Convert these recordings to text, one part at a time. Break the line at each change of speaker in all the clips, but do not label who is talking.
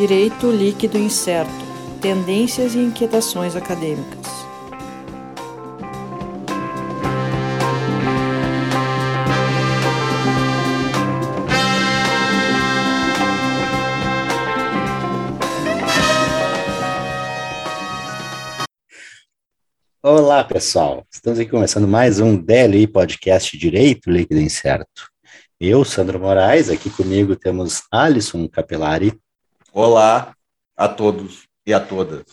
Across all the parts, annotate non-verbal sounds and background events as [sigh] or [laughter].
Direito Líquido Incerto Tendências e Inquietações Acadêmicas.
Olá, pessoal. Estamos aqui começando mais um DLI Podcast Direito Líquido Incerto. Eu, Sandro Moraes, aqui comigo temos Alisson Capelari.
Olá a todos e a todas.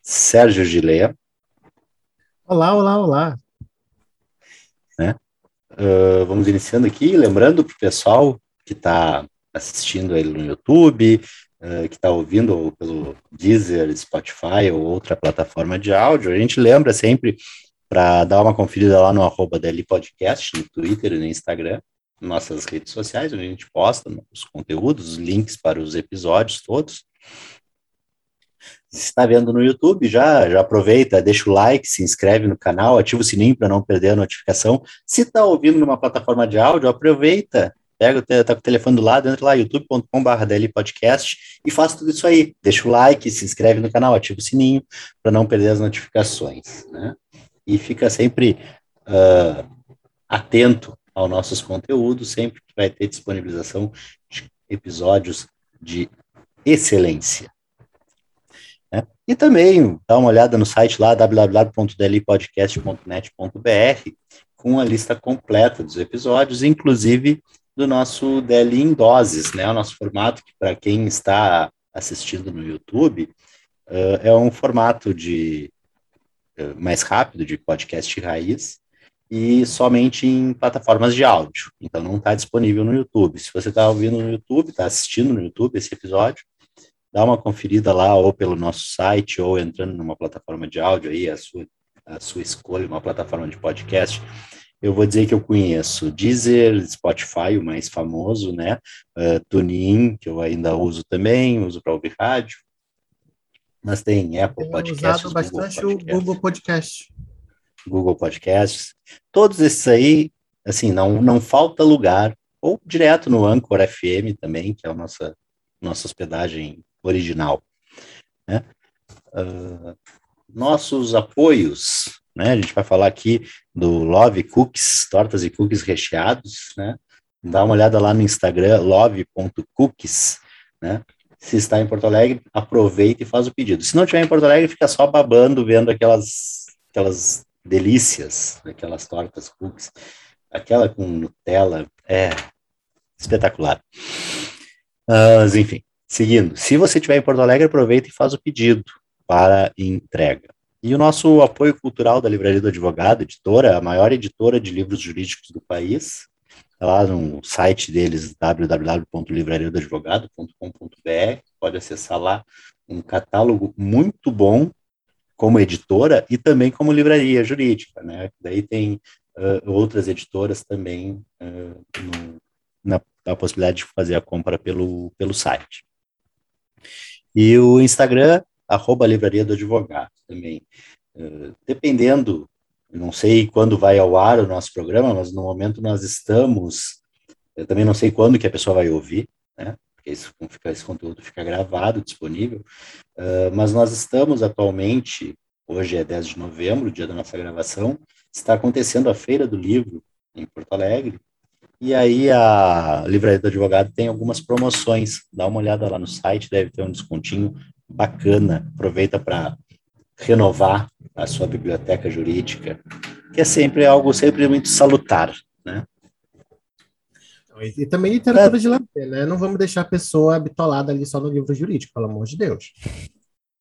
Sérgio Gilea.
Olá, olá, olá.
Né? Uh, vamos iniciando aqui, lembrando para o pessoal que está assistindo ele no YouTube, uh, que está ouvindo pelo Deezer, Spotify ou outra plataforma de áudio, a gente lembra sempre para dar uma conferida lá no arroba DL Podcast, no Twitter e no Instagram, nossas redes sociais, onde a gente posta os conteúdos, os links para os episódios todos. Se está vendo no YouTube, já, já aproveita, deixa o like, se inscreve no canal, ativa o sininho para não perder a notificação. Se está ouvindo numa plataforma de áudio, aproveita, pega, tá com o telefone do lado, entra lá, youtube.com.br podcast e faz tudo isso aí. Deixa o like, se inscreve no canal, ativa o sininho para não perder as notificações, né? E fica sempre uh, atento aos nossos conteúdos, sempre vai ter disponibilização de episódios de excelência. Né? E também dá uma olhada no site lá, www.dlipodcast.net.br, com a lista completa dos episódios, inclusive do nosso DL em doses, né? O nosso formato que para quem está assistindo no YouTube uh, é um formato de uh, mais rápido de podcast raiz e somente em plataformas de áudio. Então não está disponível no YouTube. Se você está ouvindo no YouTube, está assistindo no YouTube esse episódio, dá uma conferida lá ou pelo nosso site ou entrando numa plataforma de áudio aí a sua a sua escolha, uma plataforma de podcast eu vou dizer que eu conheço Deezer, Spotify, o mais famoso, né? Uh, TuneIn, que eu ainda uso também, uso para ouvir rádio. Mas tem Apple Podcasts,
usado bastante o Google Podcast.
Google Podcasts. Todos esses aí, assim, não, não falta lugar. Ou direto no Anchor FM também, que é a nossa, nossa hospedagem original. Né? Uh, nossos apoios né? A gente vai falar aqui do Love Cookies, tortas e cookies recheados, né? Dá uma olhada lá no Instagram, love.cookies, né? Se está em Porto Alegre, aproveita e faz o pedido. Se não estiver em Porto Alegre, fica só babando, vendo aquelas, aquelas delícias, aquelas tortas cookies. Aquela com Nutella é espetacular. Mas, enfim, seguindo. Se você estiver em Porto Alegre, aproveita e faz o pedido para entrega. E o nosso apoio cultural da Livraria do Advogado, editora, a maior editora de livros jurídicos do país, tá lá no site deles, www.livrariadoadvogado.com.br, pode acessar lá um catálogo muito bom como editora e também como livraria jurídica, né? Daí tem uh, outras editoras também uh, no, na, na possibilidade de fazer a compra pelo, pelo site. E o Instagram arroba Livraria do Advogado também. Uh, dependendo, não sei quando vai ao ar o nosso programa, mas no momento nós estamos, eu também não sei quando que a pessoa vai ouvir, né? Porque esse conteúdo fica gravado, disponível, uh, mas nós estamos atualmente, hoje é 10 de novembro, dia da nossa gravação, está acontecendo a Feira do Livro em Porto Alegre, e aí a Livraria do Advogado tem algumas promoções. Dá uma olhada lá no site, deve ter um descontinho bacana. Aproveita para renovar a sua biblioteca jurídica, que é sempre algo sempre muito salutar, né?
E, também literatura é. de lazer, né? Não vamos deixar a pessoa bitolada ali só no livro jurídico, pelo amor de Deus.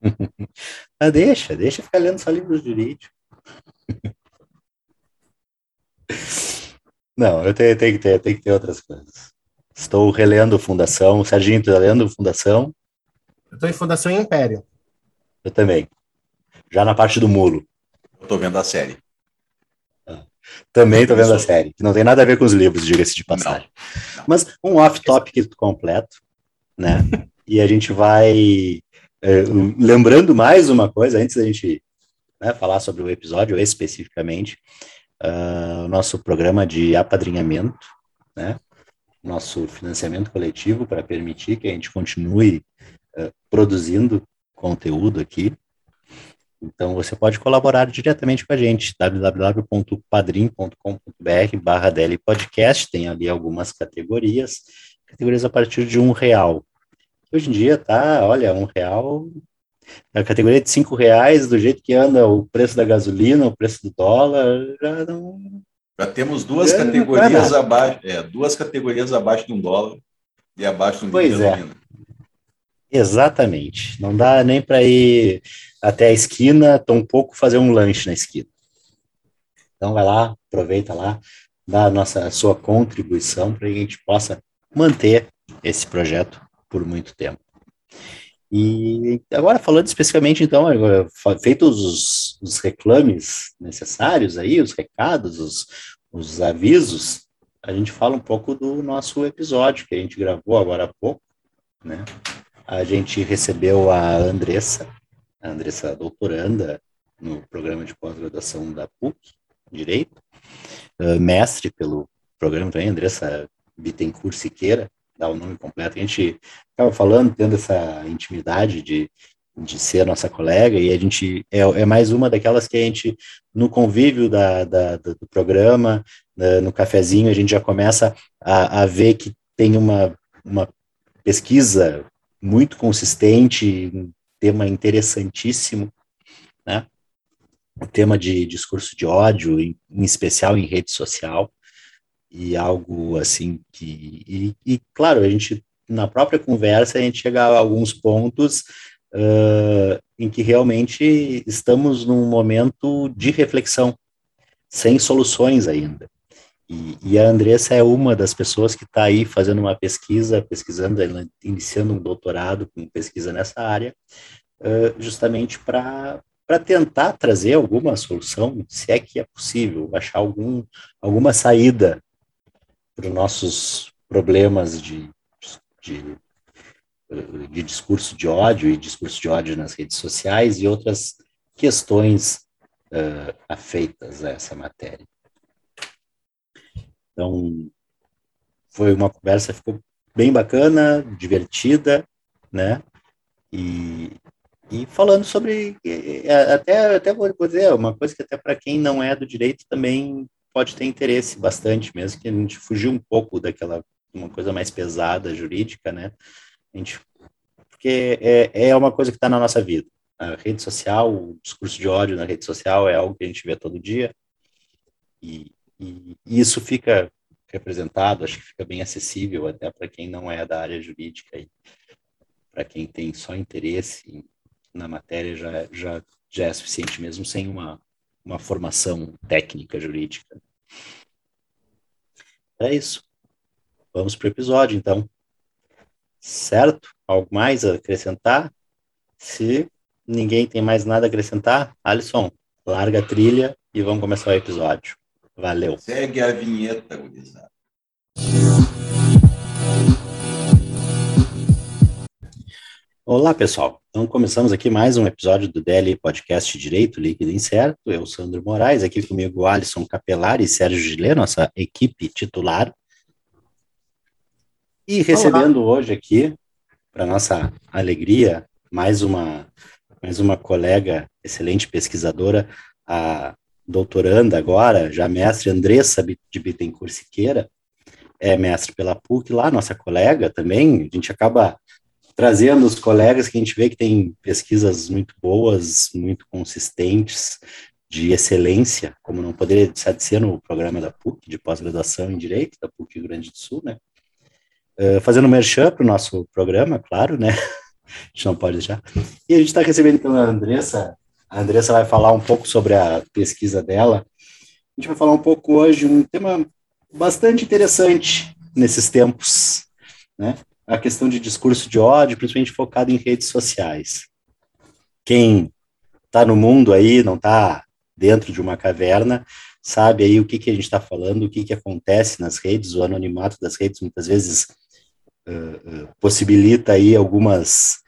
[laughs]
ah, deixa, deixa ficar lendo só livros jurídicos. Não, eu tenho, tenho, que ter, tenho que ter outras coisas. Estou relendo Fundação. O Serginho está lendo Fundação.
Eu estou em Fundação Império.
Eu também. Já na parte do muro.
Eu estou vendo a série.
Também estou vendo a série, que não tem nada a ver com os livros, diga-se de passagem. Não. Não. Mas um off-topic completo, né? [laughs] e a gente vai é, lembrando mais uma coisa, antes da gente né, falar sobre o episódio especificamente, uh, o nosso programa de apadrinhamento, né? nosso financiamento coletivo para permitir que a gente continue uh, produzindo conteúdo aqui. Então, você pode colaborar diretamente com a gente, www.padrim.com.br barra Podcast, tem ali algumas categorias, categorias a partir de um real. Hoje em dia tá, olha, um real, a categoria de cinco reais, do jeito que anda o preço da gasolina, o preço do dólar, já não...
Já temos duas categorias abaixo, é, duas categorias abaixo de um dólar e abaixo de um
pois de é. gasolina. É. Exatamente. Não dá nem para ir até a esquina, tampouco fazer um lanche na esquina. Então vai lá, aproveita lá, dá a nossa a sua contribuição para que a gente possa manter esse projeto por muito tempo. E agora falando especificamente então, feitos os, os reclames necessários aí, os recados, os, os avisos, a gente fala um pouco do nosso episódio que a gente gravou agora há pouco, né? A gente recebeu a Andressa, a Andressa doutoranda no programa de pós-graduação da PUC, Direito, uh, mestre pelo programa também, Andressa Bittencourt Siqueira, dá o nome completo. A gente estava falando, tendo essa intimidade de, de ser nossa colega, e a gente é, é mais uma daquelas que a gente, no convívio da, da do programa, no cafezinho, a gente já começa a, a ver que tem uma, uma pesquisa muito consistente, tema interessantíssimo, né? O tema de discurso de ódio, em, especial em rede social, e algo assim que. E, e, claro, a gente, na própria conversa, a gente chega a alguns pontos uh, em que realmente estamos num momento de reflexão, sem soluções ainda. E, e, a Andressa é uma das pessoas que está aí fazendo uma pesquisa, pesquisando, iniciando um doutorado com pesquisa nessa área, uh, justamente para para tentar trazer alguma solução, se é que é possível, achar algum, alguma saída para os nossos problemas de, de, de discurso de ódio e discurso de ódio nas redes sociais e outras questões uh, afeitas a essa matéria. Então, foi uma conversa, ficou bem bacana, divertida, né? E, e falando sobre, até, até vou dizer, uma coisa que até para quem não é do direito também pode ter interesse bastante, mesmo que a gente fugiu um pouco daquela, uma coisa mais pesada, jurídica, né? A gente, porque é, é uma coisa que está na nossa vida. A rede social, o discurso de ódio na rede social é algo que a gente vê todo dia, e, e, isso fica representado, acho que fica bem acessível até para quem não é da área jurídica e para quem tem só interesse na matéria já, já, já é suficiente mesmo sem uma, uma formação técnica jurídica. É isso. Vamos para o episódio, então. Certo? Algo mais a acrescentar? Se ninguém tem mais nada a acrescentar, Alisson, larga a trilha e vamos começar o episódio. Valeu.
Segue a vinheta, gurizada.
Olá, pessoal. Então, começamos aqui mais um episódio do DL Podcast Direito Líquido e Incerto. Eu, Sandro Moraes, aqui comigo Alisson Capelar e Sérgio Gilê, nossa equipe titular. E recebendo Olá. hoje aqui, para nossa alegria, mais uma, mais uma colega, excelente pesquisadora, a doutoranda agora, já mestre Andressa de Bittencourt Siqueira, é mestre pela PUC lá, nossa colega também, a gente acaba trazendo os colegas que a gente vê que tem pesquisas muito boas, muito consistentes, de excelência, como não poderia deixar de ser no programa da PUC, de pós-graduação em Direito, da PUC Rio Grande do Sul, né? Uh, fazendo merchan para o nosso programa, claro, né? [laughs] A gente não pode deixar. E a gente está recebendo então a Andressa a Andressa vai falar um pouco sobre a pesquisa dela. A gente vai falar um pouco hoje um tema bastante interessante nesses tempos, né? A questão de discurso de ódio, principalmente focado em redes sociais. Quem está no mundo aí, não está dentro de uma caverna, sabe aí o que, que a gente está falando, o que, que acontece nas redes, o anonimato das redes muitas vezes uh, uh, possibilita aí algumas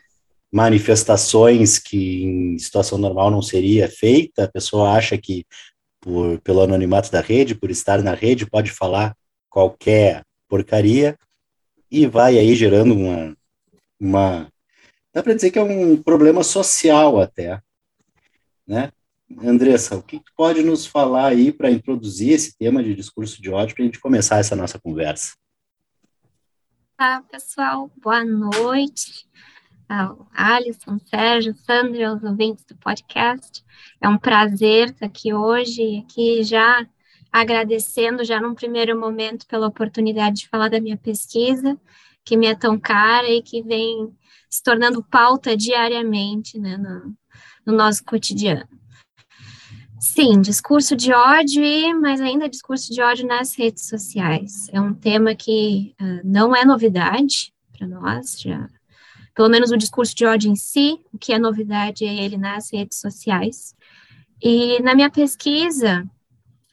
manifestações que em situação normal não seria feita, a pessoa acha que por, pelo anonimato da rede, por estar na rede, pode falar qualquer porcaria, e vai aí gerando uma, uma dá para dizer que é um problema social até, né? Andressa, o que pode nos falar aí para introduzir esse tema de discurso de ódio para a gente começar essa nossa conversa?
Olá, pessoal, boa noite. Alisson, Sérgio, Sandra, os ouvintes do podcast. É um prazer estar aqui hoje, aqui já agradecendo já num primeiro momento pela oportunidade de falar da minha pesquisa, que me é tão cara e que vem se tornando pauta diariamente né, no, no nosso cotidiano. Sim, discurso de ódio, mas ainda discurso de ódio nas redes sociais. É um tema que uh, não é novidade para nós, já pelo menos o discurso de ódio em si, o que é novidade é ele nas redes sociais. E na minha pesquisa,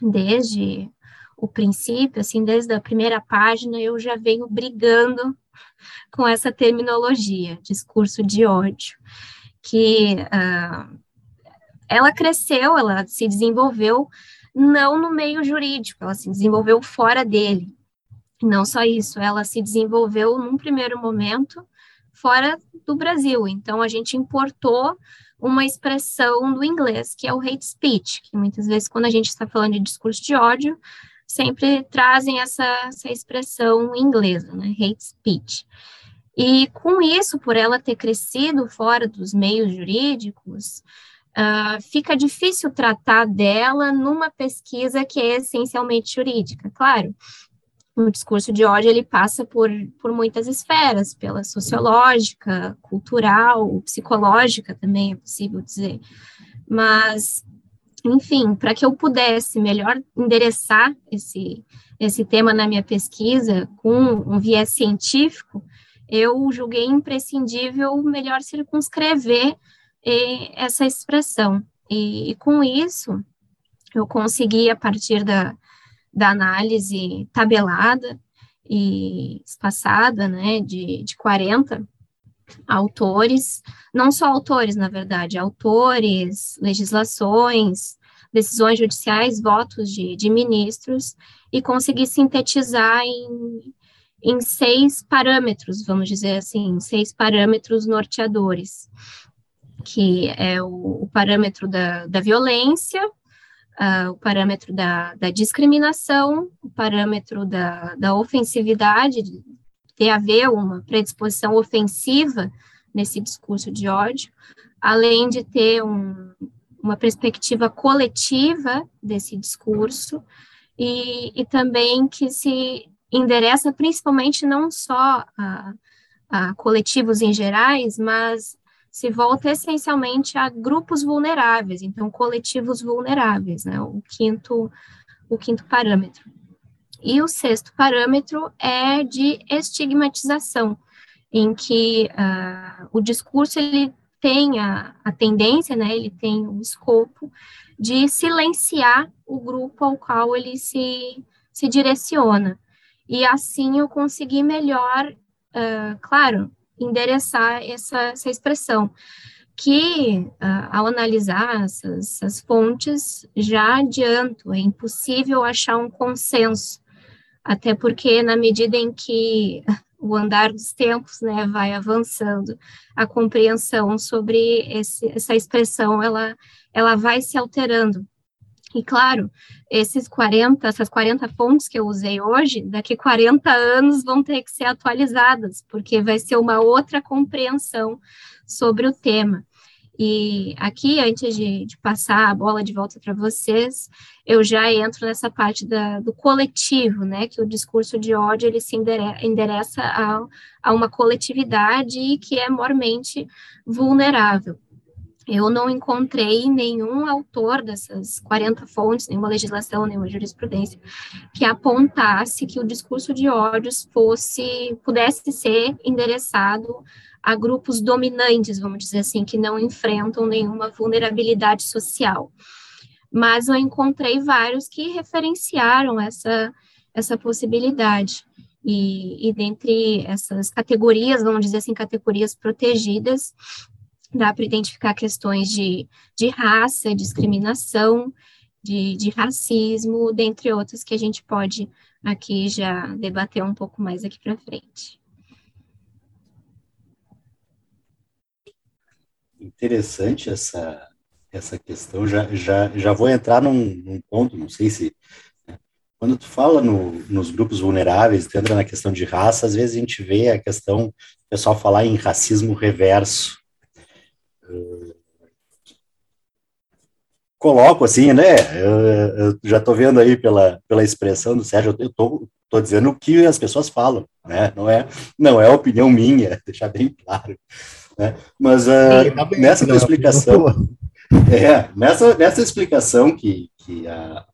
desde o princípio, assim, desde a primeira página, eu já venho brigando [laughs] com essa terminologia, discurso de ódio, que uh, ela cresceu, ela se desenvolveu não no meio jurídico, ela se desenvolveu fora dele. Não só isso, ela se desenvolveu num primeiro momento fora do Brasil. Então, a gente importou uma expressão do inglês, que é o hate speech, que muitas vezes, quando a gente está falando de discurso de ódio, sempre trazem essa, essa expressão inglesa, né, hate speech. E com isso, por ela ter crescido fora dos meios jurídicos, uh, fica difícil tratar dela numa pesquisa que é essencialmente jurídica. Claro, o discurso de ódio ele passa por, por muitas esferas, pela sociológica, cultural, psicológica também é possível dizer. Mas, enfim, para que eu pudesse melhor endereçar esse, esse tema na minha pesquisa com um viés científico, eu julguei imprescindível melhor circunscrever eh, essa expressão. E, e com isso, eu consegui, a partir da, da análise tabelada e espaçada, né, de, de 40 autores, não só autores, na verdade, autores, legislações, decisões judiciais, votos de, de ministros, e conseguir sintetizar em, em seis parâmetros, vamos dizer assim, seis parâmetros norteadores, que é o, o parâmetro da, da violência, uh, o parâmetro da, da, discriminação, o parâmetro da, da ofensividade, de haver uma predisposição ofensiva nesse discurso de ódio, além de ter um, uma perspectiva coletiva desse discurso, e, e, também que se endereça principalmente não só a, a coletivos em gerais, mas se volta essencialmente a grupos vulneráveis, então coletivos vulneráveis, né? O quinto, o quinto parâmetro. E o sexto parâmetro é de estigmatização, em que uh, o discurso ele tem a, a tendência, né? Ele tem o escopo de silenciar o grupo ao qual ele se, se direciona. E assim eu consegui melhor, uh, claro, endereçar essa, essa expressão, que uh, ao analisar essas, essas fontes, já adianto, é impossível achar um consenso, até porque na medida em que [laughs] o andar dos tempos né, vai avançando, a compreensão sobre esse, essa expressão ela, ela vai se alterando. E claro, esses 40, essas 40 fontes que eu usei hoje, daqui 40 anos vão ter que ser atualizadas, porque vai ser uma outra compreensão sobre o tema. E aqui, antes de, de passar a bola de volta para vocês, eu já entro nessa parte da, do coletivo, né? Que o discurso de ódio ele se endereça a, a uma coletividade que é mormente vulnerável. Eu não encontrei nenhum autor dessas 40 fontes, nenhuma legislação, nenhuma jurisprudência, que apontasse que o discurso de ódios fosse, pudesse ser endereçado a grupos dominantes, vamos dizer assim, que não enfrentam nenhuma vulnerabilidade social. Mas eu encontrei vários que referenciaram essa, essa possibilidade. E, e dentre essas categorias, vamos dizer assim, categorias protegidas, dá para identificar questões de, de raça, discriminação, de, de, racismo, dentre outras que a gente pode aqui já debater um pouco mais aqui para frente.
Interessante essa, essa questão. Já, já, já vou entrar num, num ponto, não sei se. Né? Quando tu fala no, nos grupos vulneráveis, tu entra na questão de raça, às vezes a gente vê a questão, o pessoal falar em racismo reverso, Coloco assim, né? Eu, eu já estou vendo aí pela, pela expressão do Sérgio, eu estou tô dizendo o que as pessoas falam, né? Não é, não é opinião minha, [laughs] deixar bem claro. Né? Mas uh, nessa explicação, [laughs] é, nessa, nessa explicação que, que a,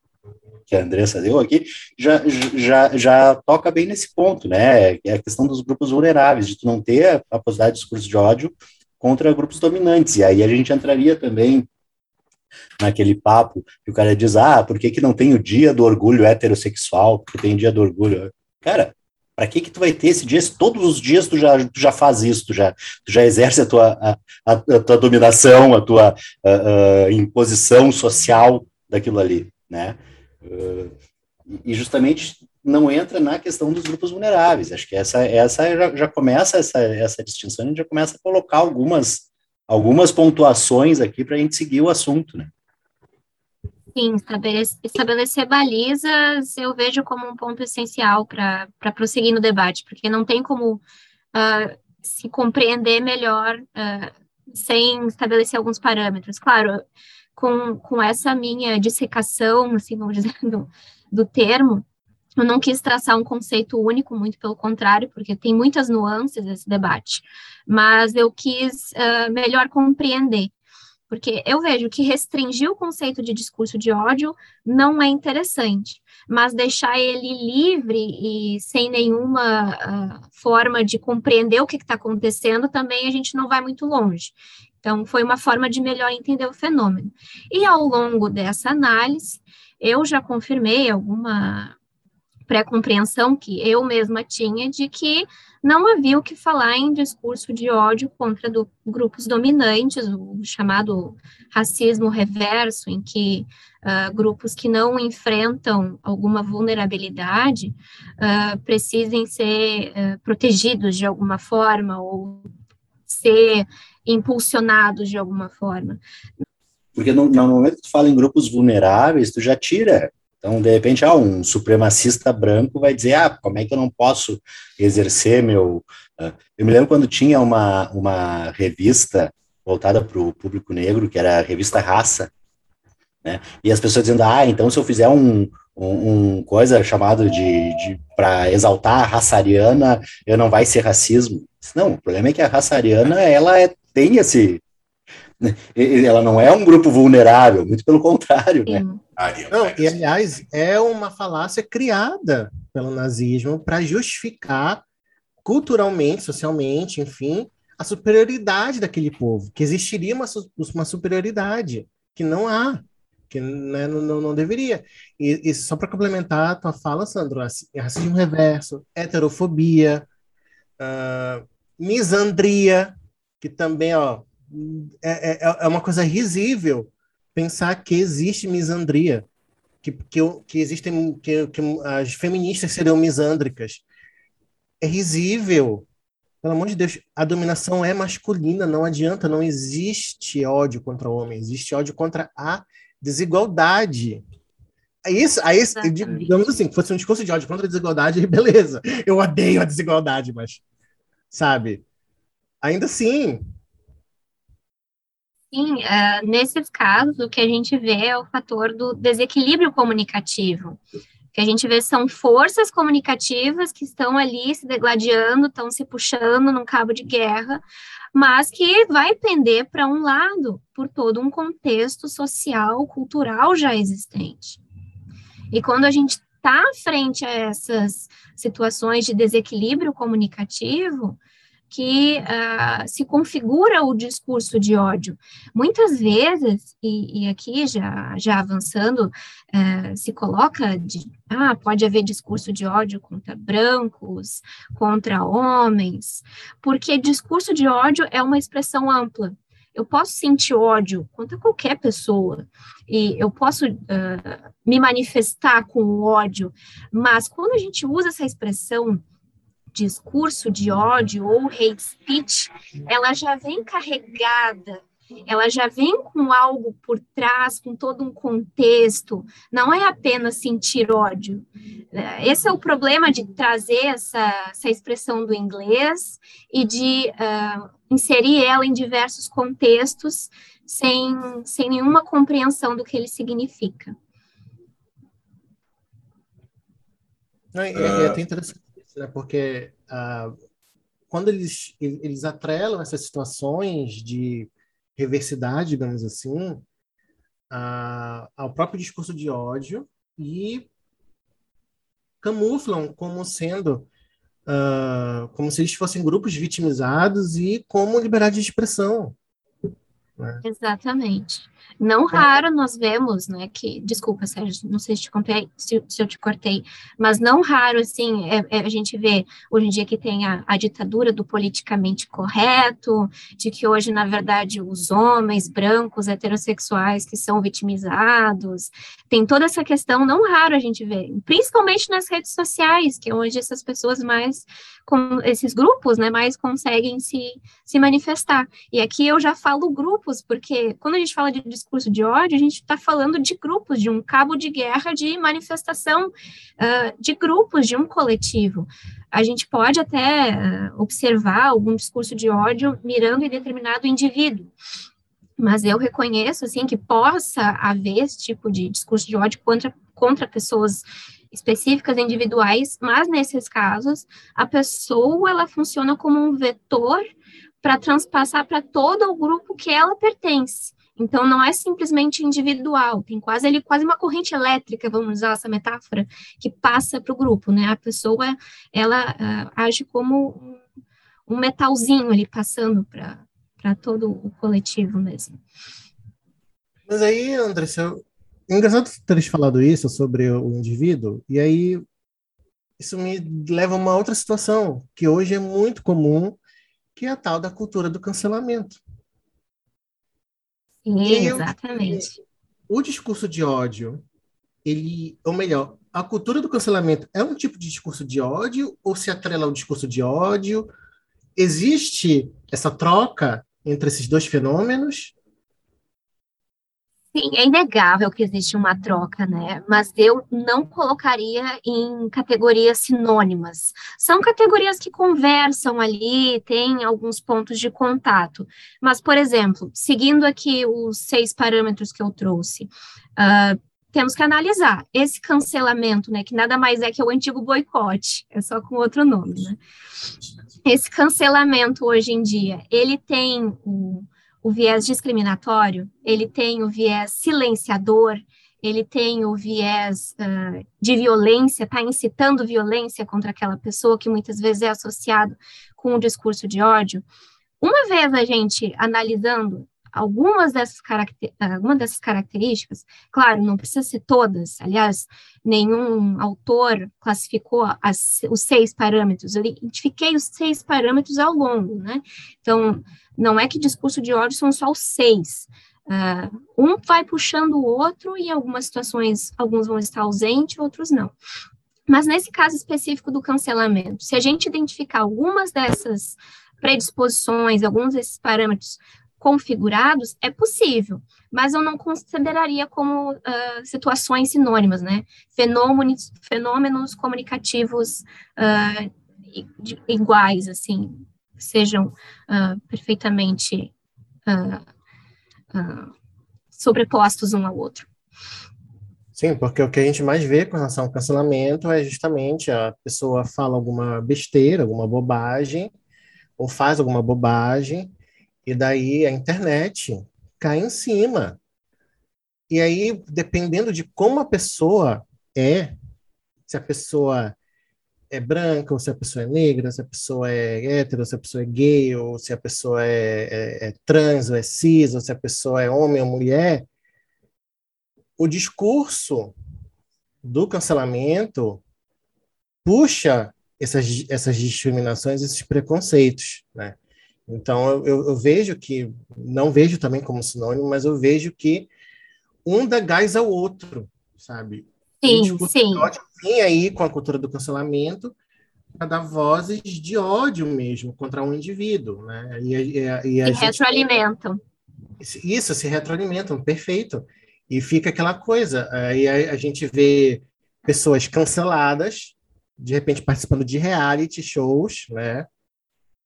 que a Andressa deu aqui, já, já, já toca bem nesse ponto, né? É a questão dos grupos vulneráveis, de tu não ter a possibilidade de discurso de ódio contra grupos dominantes. E aí a gente entraria também naquele papo que o cara diz, ah, por que, que não tem o dia do orgulho heterossexual, porque tem dia do orgulho. Cara, para que que tu vai ter esse dia? Todos os dias tu já, tu já faz isso, tu já, tu já exerce a tua, a, a, a tua dominação, a tua a, imposição social daquilo ali, né? Uh, e justamente não entra na questão dos grupos vulneráveis. Acho que essa, essa já, já começa essa, essa distinção, a gente já começa a colocar algumas algumas pontuações aqui para a gente seguir o assunto, né?
Sim, estabelecer balizas eu vejo como um ponto essencial para prosseguir no debate, porque não tem como uh, se compreender melhor uh, sem estabelecer alguns parâmetros. Claro, com, com essa minha dissecação, assim, vamos dizer, [laughs] do, do termo, eu não quis traçar um conceito único, muito pelo contrário, porque tem muitas nuances esse debate, mas eu quis uh, melhor compreender, porque eu vejo que restringir o conceito de discurso de ódio não é interessante, mas deixar ele livre e sem nenhuma uh, forma de compreender o que está acontecendo, também a gente não vai muito longe. Então, foi uma forma de melhor entender o fenômeno. E ao longo dessa análise, eu já confirmei alguma pré-compreensão que eu mesma tinha de que não havia o que falar em discurso de ódio contra do, grupos dominantes, o chamado racismo reverso, em que uh, grupos que não enfrentam alguma vulnerabilidade uh, precisem ser uh, protegidos de alguma forma ou ser impulsionados de alguma forma.
Porque no, no momento que tu fala em grupos vulneráveis, tu já tira então, de repente, ah, um supremacista branco vai dizer, ah, como é que eu não posso exercer meu... Uh... Eu me lembro quando tinha uma, uma revista voltada para o público negro, que era a revista Raça, né? E as pessoas dizendo, ah, então se eu fizer um, um, um coisa chamado de, de para exaltar a raça ariana, eu não vai ser racismo. Não, o problema é que a raça ariana, ela é, tem esse, ela não é um grupo vulnerável, muito pelo contrário, né?
Não, e aliás, é uma falácia criada pelo nazismo para justificar culturalmente, socialmente, enfim, a superioridade daquele povo, que existiria uma, uma superioridade, que não há, que né, não, não, não, deveria. E, e só para complementar a tua fala, Sandro, racismo reverso, heterofobia, uh, misandria, que também, ó, é, é, é uma coisa risível pensar que existe misandria, que, que, que existem, que, que as feministas seriam misândricas. É risível. Pelo amor de Deus, a dominação é masculina, não adianta, não existe ódio contra o homem, existe ódio contra a desigualdade. É isso, aí, digamos assim, fosse um discurso de ódio contra a desigualdade, [laughs] beleza. Eu odeio a desigualdade, mas, sabe? Ainda assim,
Sim, uh, nesses casos, o que a gente vê é o fator do desequilíbrio comunicativo. O que a gente vê são forças comunicativas que estão ali se degladiando, estão se puxando num cabo de guerra, mas que vai pender para um lado por todo um contexto social, cultural já existente. E quando a gente está frente a essas situações de desequilíbrio comunicativo, que uh, se configura o discurso de ódio. Muitas vezes, e, e aqui já, já avançando, uh, se coloca de, ah, pode haver discurso de ódio contra brancos, contra homens, porque discurso de ódio é uma expressão ampla. Eu posso sentir ódio contra qualquer pessoa, e eu posso uh, me manifestar com ódio, mas quando a gente usa essa expressão discurso de ódio ou hate speech, ela já vem carregada ela já vem com algo por trás, com todo um contexto, não é apenas sentir ódio. É, esse é o problema de trazer essa, essa expressão do inglês e de uh, inserir ela em diversos contextos sem, sem nenhuma compreensão do que ele significa.
É, é, até interessante, né? porque uh, quando eles, eles atrelam essas situações de reversidade, digamos assim, a, ao próprio discurso de ódio e camuflam como sendo uh, como se eles fossem grupos vitimizados e como liberdade de expressão.
Né? Exatamente. Não raro nós vemos, né, que, desculpa, Sérgio, não sei se, te comprei, se, se eu te cortei, mas não raro, assim, é, é, a gente vê hoje em dia que tem a, a, ditadura do politicamente correto, de que hoje, na verdade, os homens brancos, heterossexuais que são vitimizados, tem toda essa questão, não raro a gente vê, principalmente nas redes sociais, que é onde essas pessoas mais, com esses grupos, né, mais conseguem se, se manifestar. E aqui eu já falo grupos, porque quando a gente fala de discurso de ódio, a gente está falando de grupos, de um cabo de guerra de manifestação uh, de grupos, de um coletivo. A gente pode até uh, observar algum discurso de ódio mirando em determinado indivíduo, mas eu reconheço assim que possa haver esse tipo de discurso de ódio contra, contra pessoas específicas individuais, mas nesses casos a pessoa ela funciona como um vetor para transpassar para todo o grupo que ela pertence. Então, não é simplesmente individual, tem quase ali quase uma corrente elétrica, vamos usar essa metáfora, que passa para o grupo, né? A pessoa, ela uh, age como um, metalzinho ali passando para todo o coletivo mesmo.
Mas aí, André, eu... é engraçado teres falado isso sobre o indivíduo, e aí isso me leva a uma outra situação, que hoje é muito comum, que é a tal da cultura do cancelamento.
Exatamente.
o discurso de ódio, ele, ou melhor, a cultura do cancelamento é um tipo de discurso de ódio ou se atrela ao discurso de ódio? Existe essa troca entre esses dois fenômenos?
Sim, é inegável que existe uma troca, né? Mas eu não colocaria em categorias sinônimas. São categorias que conversam ali, têm alguns pontos de contato. Mas, por exemplo, seguindo aqui os seis parâmetros que eu trouxe, uh, temos que analisar esse cancelamento, né? Que nada mais é que o antigo boicote, é só com outro nome, né? Esse cancelamento hoje em dia, ele tem um o viés discriminatório, ele tem o viés silenciador, ele tem o viés uh, de violência, está incitando violência contra aquela pessoa, que muitas vezes é associado com o discurso de ódio. Uma vez a gente analisando algumas dessas, caracter, algumas dessas características, claro, não precisa ser todas, aliás, nenhum autor classificou as, os seis parâmetros, eu identifiquei os seis parâmetros ao longo, né? Então, não é que discurso de ódio são só os seis. Uh, um vai puxando o outro e em algumas situações alguns vão estar ausentes, outros não. Mas nesse caso específico do cancelamento, se a gente identificar algumas dessas predisposições, alguns desses parâmetros configurados, é possível, mas eu não consideraria como uh, situações sinônimas, né? Fenômenos, fenômenos comunicativos uh, iguais, assim, sejam uh, perfeitamente sobrepostos um ao outro.
Sim, porque o que a gente mais vê com relação ao cancelamento é justamente a pessoa fala alguma besteira, alguma bobagem, ou faz alguma bobagem, e daí a internet cai em cima. E aí, dependendo de como a pessoa é, se a pessoa é branca, ou se a pessoa é negra, se a pessoa é hétero, se a pessoa é gay, ou se a pessoa é, é, é trans, ou é cis, ou se a pessoa é homem ou mulher, o discurso do cancelamento puxa essas, essas discriminações, esses preconceitos, né? Então, eu, eu, vejo que, não vejo também como sinônimo, mas eu vejo que um dá gás ao outro, sabe?
Sim, sim.
Vem aí com a cultura do cancelamento para dar vozes de ódio mesmo contra um indivíduo, né?
E, e, e, e retroalimentam.
Isso, se retroalimentam, perfeito. E fica aquela coisa. Aí a, a gente vê pessoas canceladas, de repente participando de reality shows, né?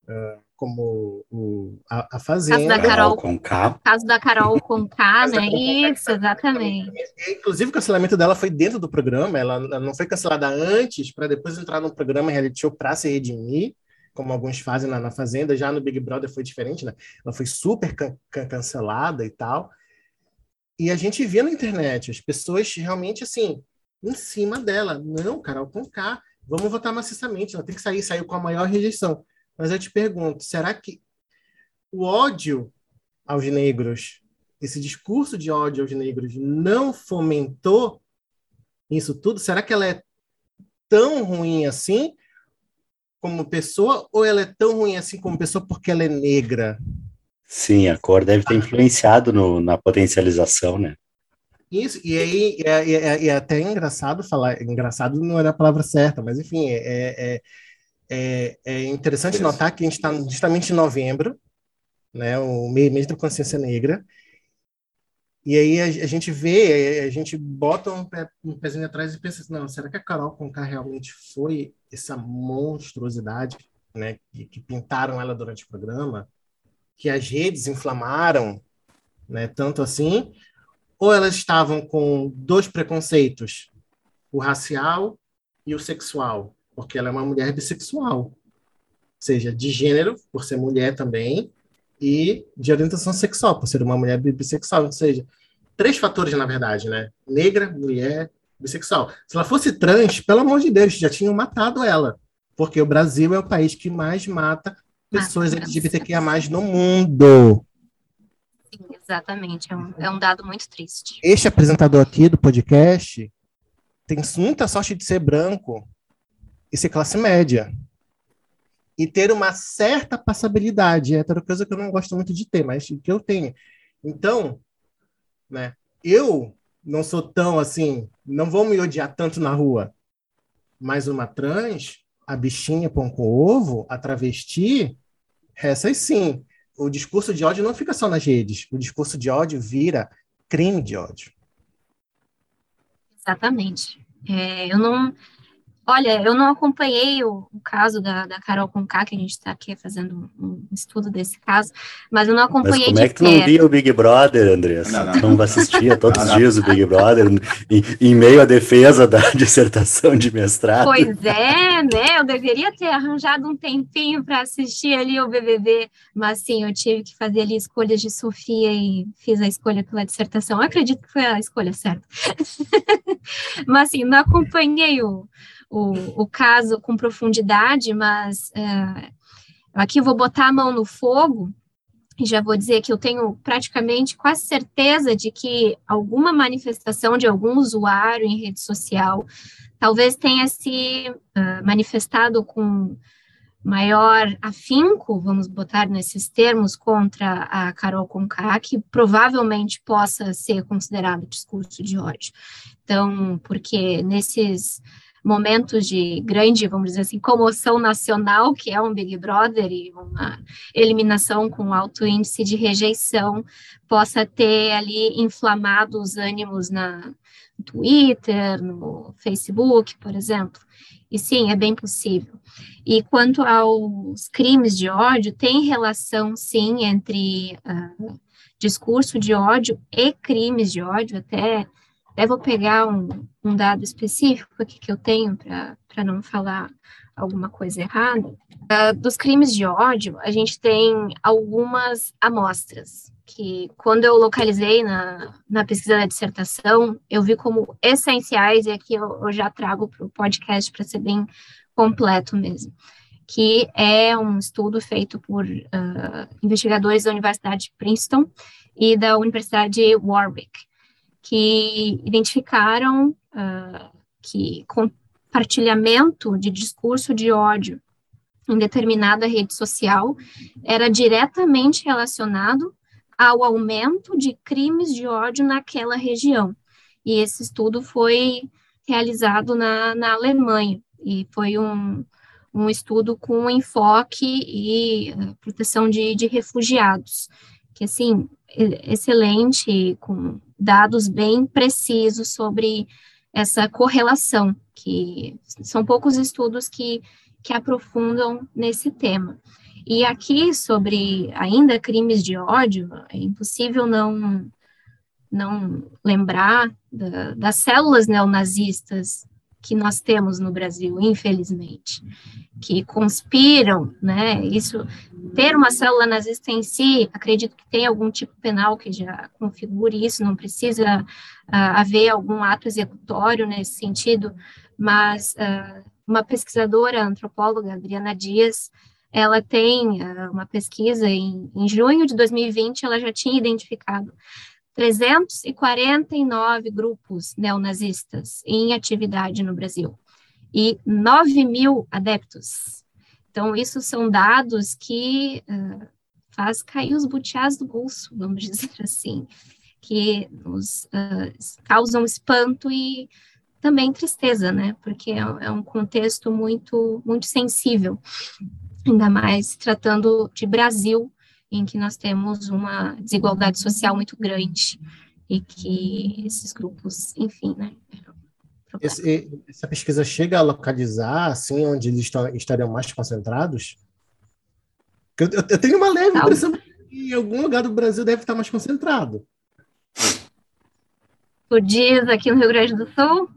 Uh, como o, a, a Fazenda.
Caso da Carol
com K.
Caso da Carol com K, né? Isso, exatamente.
Inclusive, o cancelamento dela foi dentro do programa, ela não foi cancelada antes, para depois entrar no programa reality show para se redimir, como alguns fazem na, na, Fazenda. Já no Big Brother foi diferente, né? Ela foi super can can cancelada e tal. E a gente via na internet as pessoas realmente assim, em cima dela. Não, Carol com K, vamos votar maciçamente, ela tem que sair, saiu com a maior rejeição. Mas eu te pergunto, será que o ódio aos negros, esse discurso de ódio aos negros, não fomentou isso tudo? Será que ela é tão ruim assim como pessoa, ou ela é tão ruim assim como pessoa porque ela é negra?
Sim, a cor deve ter influenciado no, na potencialização, né?
Isso, e aí é, é, é, até engraçado falar, engraçado não era a palavra certa, mas enfim, é, é é, é interessante notar que a gente está justamente em novembro, né, o mês da consciência negra, e aí a, a, gente vê, a gente bota um, pé, um pezinho atrás e pensa assim, não, será que a Carol Conká realmente foi essa monstruosidade, né, que, que pintaram ela durante o programa, que as redes inflamaram, né, tanto assim, ou elas estavam com dois preconceitos, o racial e o sexual, porque ela é uma mulher bissexual, ou seja, de gênero, por ser mulher também, e de orientação sexual, por ser uma mulher bissexual, ou seja, três fatores, na verdade, né? Negra, mulher, bissexual. Se ela fosse trans, pelo amor de Deus, já tinham matado ela, porque o Brasil é o país que mais mata pessoas LGBTQIA+, no mundo.
Sim, exatamente, é um, é um dado muito triste.
Este apresentador aqui do podcast tem muita sorte de ser branco, e ser classe média. E ter uma certa passabilidade, é outra coisa que eu não gosto muito de ter, mas que eu tenho. Então, né, eu não sou tão assim, não vou me odiar tanto na rua, mas uma trans, a bichinha pão com ovo, a travesti, essas sim. O discurso de ódio não fica só nas redes, o discurso de ódio vira crime de ódio.
Exatamente. É, eu não Olha, eu não acompanhei o, o caso da, da Carol Conká, que a gente está aqui fazendo um, estudo desse caso, mas eu não acompanhei
mas como é que tu não via o Big Brother, Andressa? Não, não. Tu não assistia todos os dias o Big Brother em, em, meio à defesa da [laughs] dissertação de mestrado?
Pois é, né? Eu deveria ter arranjado um tempinho para assistir ali o BBB, mas sim, eu tive que fazer ali escolhas de Sofia e fiz a escolha pela dissertação. Eu acredito que foi a escolha certa. [laughs] mas sim, não acompanhei o o, o caso com profundidade, mas é, aqui eu vou botar a mão no fogo e já vou dizer que eu tenho praticamente quase certeza de que alguma manifestação de algum usuário em rede social talvez tenha se uh, manifestado com maior afinco, vamos botar nesses termos, contra a Carol Conká, que provavelmente possa ser considerado discurso de ódio. Então, porque nesses momentos de grande, vamos dizer assim, comoção nacional, que é um Big Brother e uma eliminação com alto índice de rejeição, possa ter ali inflamado os ânimos na no Twitter, no Facebook, por exemplo. E sim, é bem possível. E quanto aos crimes de ódio, tem relação, sim, entre uh, discurso de ódio e crimes de ódio, até até vou pegar um, um dado específico aqui que eu tenho para não falar alguma coisa errada. Uh, dos crimes de ódio, a gente tem algumas amostras que, quando eu localizei na, na pesquisa da dissertação, eu vi como essenciais, e aqui eu, eu já trago para o podcast para ser bem completo mesmo, que é um estudo feito por uh, investigadores da Universidade de Princeton e da Universidade de Warwick que identificaram uh, que compartilhamento de discurso de ódio em determinada rede social era diretamente relacionado ao aumento de crimes de ódio naquela região. E esse estudo foi realizado na, na Alemanha, e foi um, um estudo com enfoque e uh, proteção de, de refugiados, que, assim, excelente, com dados bem precisos sobre essa correlação, que são poucos estudos que, que aprofundam nesse tema. E aqui, sobre ainda crimes de ódio, é impossível não, não lembrar da, das células neonazistas que nós temos no Brasil, infelizmente, que conspiram, né? Isso, ter uma célula nazista em si, acredito que tem algum tipo penal que já configure isso, não precisa uh, haver algum ato executório nesse sentido, mas uh, uma pesquisadora, antropóloga, Adriana Dias, ela tem uh, uma pesquisa em, em junho de 2020, ela já tinha identificado 349 grupos neonazistas em atividade no Brasil e 9 mil adeptos. Então, isso são dados que uh, faz cair os butiás do bolso, vamos [laughs] dizer assim, que nos uh, causam espanto e também tristeza, né? Porque é, é um contexto muito, muito sensível, ainda mais tratando de Brasil, em que nós temos uma desigualdade social muito grande e que esses grupos, enfim, né?
Esse, essa pesquisa chega a localizar, assim, onde eles estão, estariam mais concentrados? Eu, eu, eu tenho uma leve Não. impressão que em algum lugar do Brasil deve estar mais concentrado.
Tu diz aqui no Rio Grande do Sul?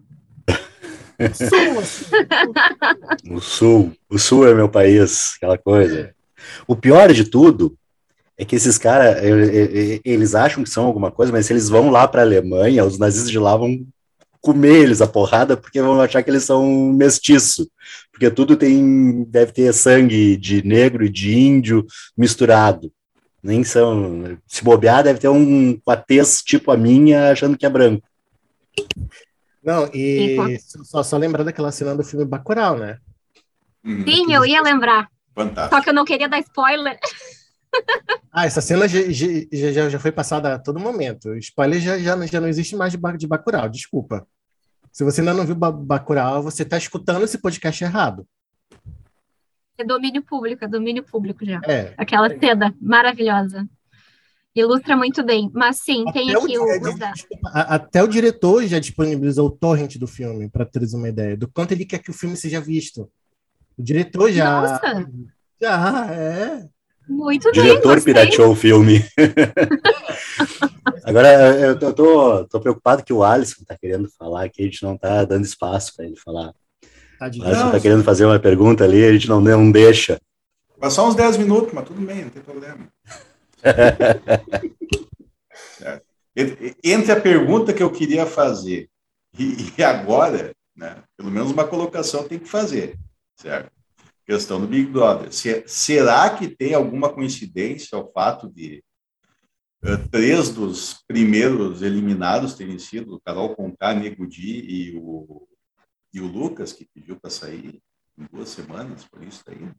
[laughs]
sul, assim. o sul, o sul é meu país, aquela coisa. O pior de tudo é que esses caras, eles acham que são alguma coisa, mas se eles vão lá para a Alemanha, os nazistas de lá vão comer eles a porrada porque vão achar que eles são mestiço, porque tudo tem deve ter sangue de negro e de índio misturado. Nem são, se bobear, deve ter um patês tipo a minha achando que é branco.
Não, e só, só lembrando daquela cena do filme Bacurau, né?
Uhum. Sim, eu ia lembrar. Fantástico. Só que eu não queria dar spoiler. [laughs]
Ah, essa cena já, já, já foi passada a todo momento. O spoiler já, já, já não existe mais de, de Bacurau, desculpa. Se você ainda não viu Bacurau, você está escutando esse podcast errado.
É domínio público, é domínio público já. É. Aquela cena maravilhosa. Ilustra muito bem. Mas sim, até tem aqui o. o...
Desculpa, até o diretor já disponibilizou o torrent do filme, para teres uma ideia do quanto ele quer que o filme seja visto. O diretor já. Nossa. Já, é.
Muito
bem. Diretor pirateou o filme. [laughs] Agora, eu tô, tô, tô, preocupado que o Alisson tá querendo falar, que a gente não tá dando espaço para ele falar. Tá o Alisson tá querendo fazer uma pergunta ali, a gente não, não deixa.
Mas só uns 10 minutos, mas tudo bem, não tem problema. [laughs] Entre a pergunta que eu queria fazer e, e agora, né, pelo menos uma colocação tem que fazer, certo? Questão do Big Brother. Se, será que tem alguma coincidência ao fato de uh, três dos primeiros eliminados terem sido o Carol Conká, Nego Di e o, e o Lucas, que pediu para sair em duas semanas, por isso aí? Né?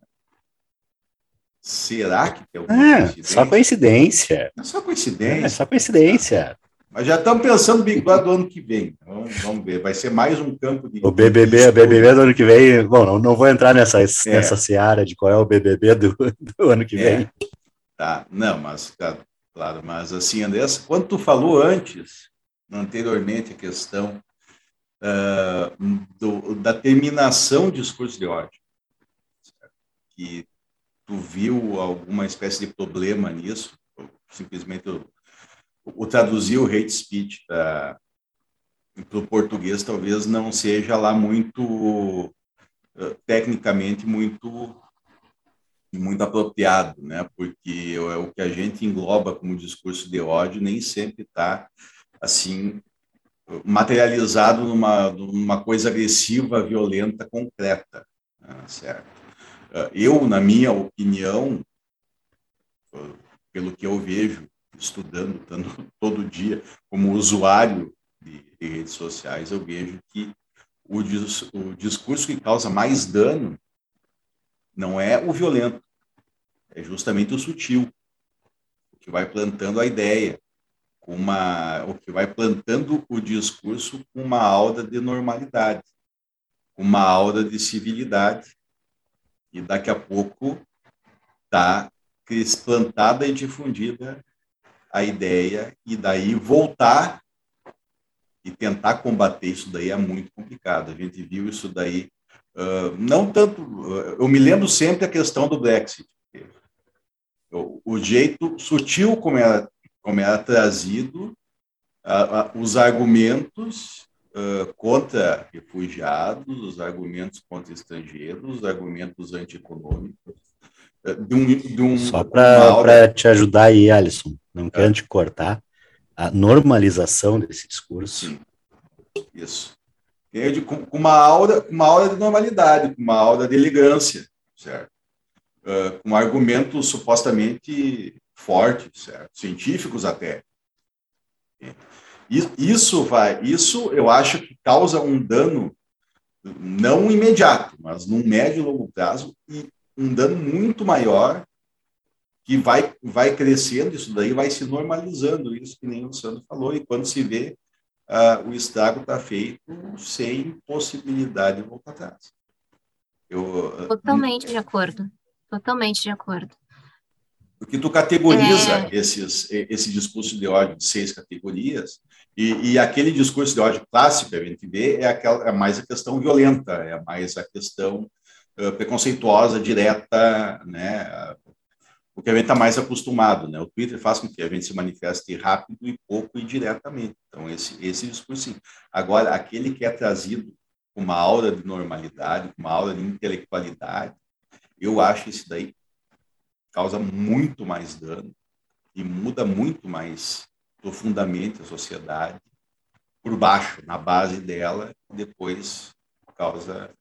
Será que tem alguma
é, coincidência? Só coincidência.
É só coincidência. É,
só coincidência.
Mas já estamos pensando no Big Brother do ano que vem. Vamos, vamos, ver. Vai ser mais um campo de.
O BBB, BBB do ano que vem. Bom, não, não vou entrar nessa, é. nessa seara de qual é o BBB do, do ano que vem. É.
Tá, não, mas, tá, claro, mas assim, Andressa, quando tu falou antes, anteriormente, a questão uh, do, da terminação do discurso de ódio, que tu viu alguma espécie de problema nisso, simplesmente o traduzir o hate speech para o português talvez não seja lá muito uh, tecnicamente muito muito apropriado, né? Porque é o que a gente engloba como discurso de ódio nem sempre está assim materializado numa, numa coisa agressiva, violenta, concreta, né? certo? Eu, na minha opinião, pelo que eu vejo estudando [laughs] todo dia como usuário de, de redes sociais, eu vejo que o, o discurso que causa mais dano não é o violento, é justamente o sutil, o que vai plantando a ideia, uma, o que vai plantando o discurso com uma aura de normalidade, uma aura de civilidade, e daqui a pouco está plantada e difundida a ideia e daí voltar e tentar combater isso daí é muito complicado. A gente viu isso daí, uh, não tanto. Uh, eu me lembro sempre a questão do Brexit. O, jeito sutil como era, como era trazido, uh, os argumentos contra refugiados, os argumentos contra estrangeiros, os argumentos antieconômicos.
De um, de um, Só para te ajudar aí, Alisson, não é. quero te cortar a normalização desse discurso. Sim.
Isso. com uma aura, uma aura de normalidade, com uma aura de elegância, certo? Uh, com argumentos supostamente fortes, certo? Científicos até. Isso vai, isso eu acho que causa um dano não imediato, mas num médio e longo prazo e um dano muito maior que vai, vai crescendo, isso daí vai se normalizando, isso que nem o Sandro falou, e quando se vê, uh, o estrago está feito sem possibilidade de voltar atrás.
Eu, ah, Totalmente de acordo, totalmente de acordo.
Porque tu categoriza é... esses, esse discurso de ódio de seis categorias, e, e, aquele discurso de ódio clássico, a gente vê, é, aquela, é mais a questão violenta, é mais a questão preconceituosa, direta, né, porque a gente está mais acostumado, né? O Twitter faz com que a gente se manifeste rápido e pouco e diretamente. Então, esse, esse discurso. Agora, aquele que é trazido com uma aura de normalidade, com uma aura de intelectualidade, eu acho que isso daí causa muito mais dano e muda muito mais profundamente a sociedade por baixo, na base dela, e depois causa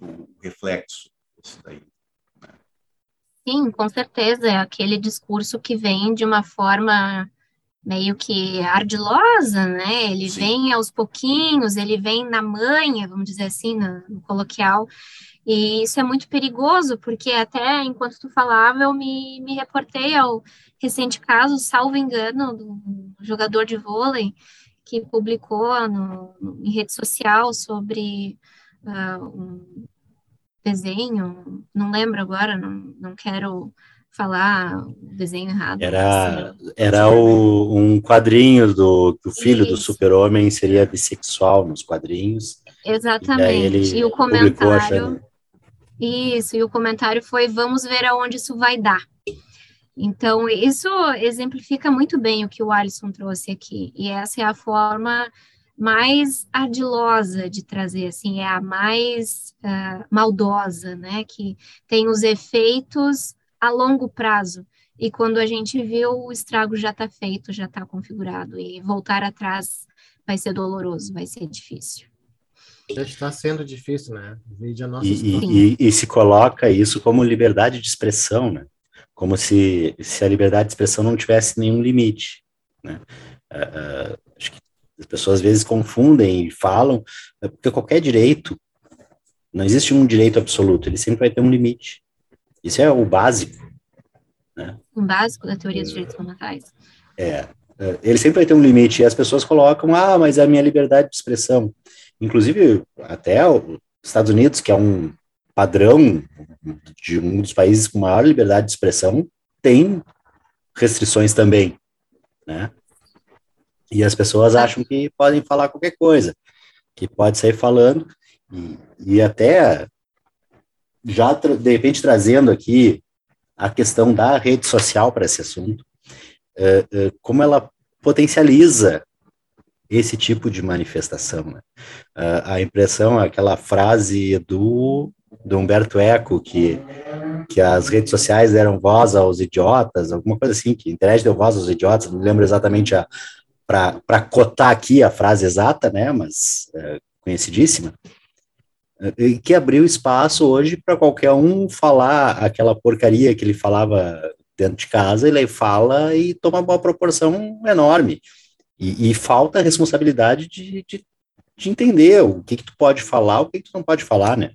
o reflexo disso daí.
Sim, com certeza. É aquele discurso que vem de uma forma meio que ardilosa, né? Ele Sim. vem aos pouquinhos, ele vem na manha, vamos dizer assim, no, no, coloquial. E isso é muito perigoso, porque até enquanto tu falava, eu me, me reportei ao recente caso, salvo engano, do jogador de vôlei que publicou no, em rede social sobre uh, um, desenho, não lembro agora, não, não quero falar o desenho errado.
Era, era o, um quadrinho do que o filho Isso. do super-homem seria bissexual nos quadrinhos.
Exatamente. E, e o comentário. Isso, e o comentário foi: vamos ver aonde isso vai dar. Então, isso exemplifica muito bem o que o Alisson trouxe aqui. E essa é a forma mais ardilosa de trazer, assim, é a mais uh, maldosa, né, que tem os efeitos a longo prazo. E quando a gente viu, o estrago já está feito, já está configurado, e voltar atrás vai ser doloroso, vai ser difícil.
Já está sendo difícil, né?
a nossa e, e, e, se coloca isso como liberdade de expressão, né? Como se, se a liberdade de expressão não tivesse nenhum limite, né? Uh, uh, acho que as pessoas às vezes confundem e falam, é porque qualquer direito, não existe um direito absoluto, ele sempre vai ter um limite. Isso é o básico.
Né? Um básico da teoria dos direitos fundamentais.
É, é, ele sempre vai ter um limite, e as pessoas colocam, ah, mas é a minha liberdade de expressão. Inclusive, até os Estados Unidos, que é um padrão de um dos países com maior liberdade de expressão, tem restrições também, né? E as pessoas acham que podem falar qualquer coisa, que pode sair falando, e, e até já de repente trazendo aqui a questão da rede social para esse assunto, é, é, como ela potencializa esse tipo de manifestação. Né? a impressão, aquela frase do, do Humberto Eco, que, que as redes sociais deram voz aos idiotas, alguma coisa assim, que a internet deu voz aos idiotas, não lembro exatamente a, para cotar aqui a frase exata, né, mas é, conhecidíssima, é, que abriu espaço hoje para qualquer um falar aquela porcaria que ele falava dentro de casa, ele fala e toma uma proporção enorme. E, e falta a responsabilidade de, de, de, entender o que, que tu pode falar, o que, que tu não pode falar, né?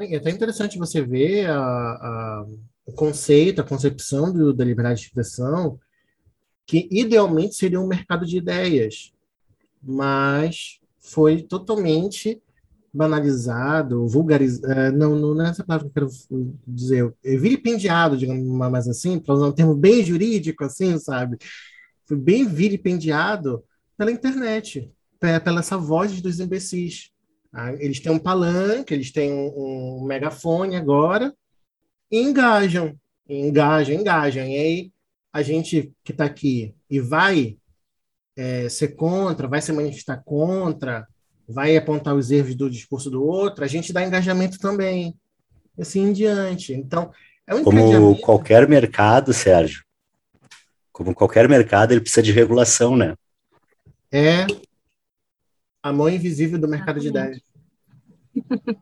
É até interessante você ver a, a, o conceito, a concepção do, da liberdade de expressão, que idealmente seria um mercado de ideias, mas foi totalmente banalizado, vulgarizado, não, não é essa palavra que eu quero dizer, vilipendiado, digamos mais assim, para usar um termo bem jurídico, assim, sabe? Foi bem vilipendiado pela internet, pela essa voz dos imbecis. Ah, eles têm um palanque, eles têm um, um megafone agora, e engajam, engajam, engajam. E aí, a gente que está aqui e vai é, ser contra, vai se manifestar contra, vai apontar os erros do discurso do outro, a gente dá engajamento também. Assim em diante. Então, é um
Como qualquer mercado, Sérgio, como qualquer mercado, ele precisa de regulação, né?
É a mão invisível do mercado Exatamente. de ideias.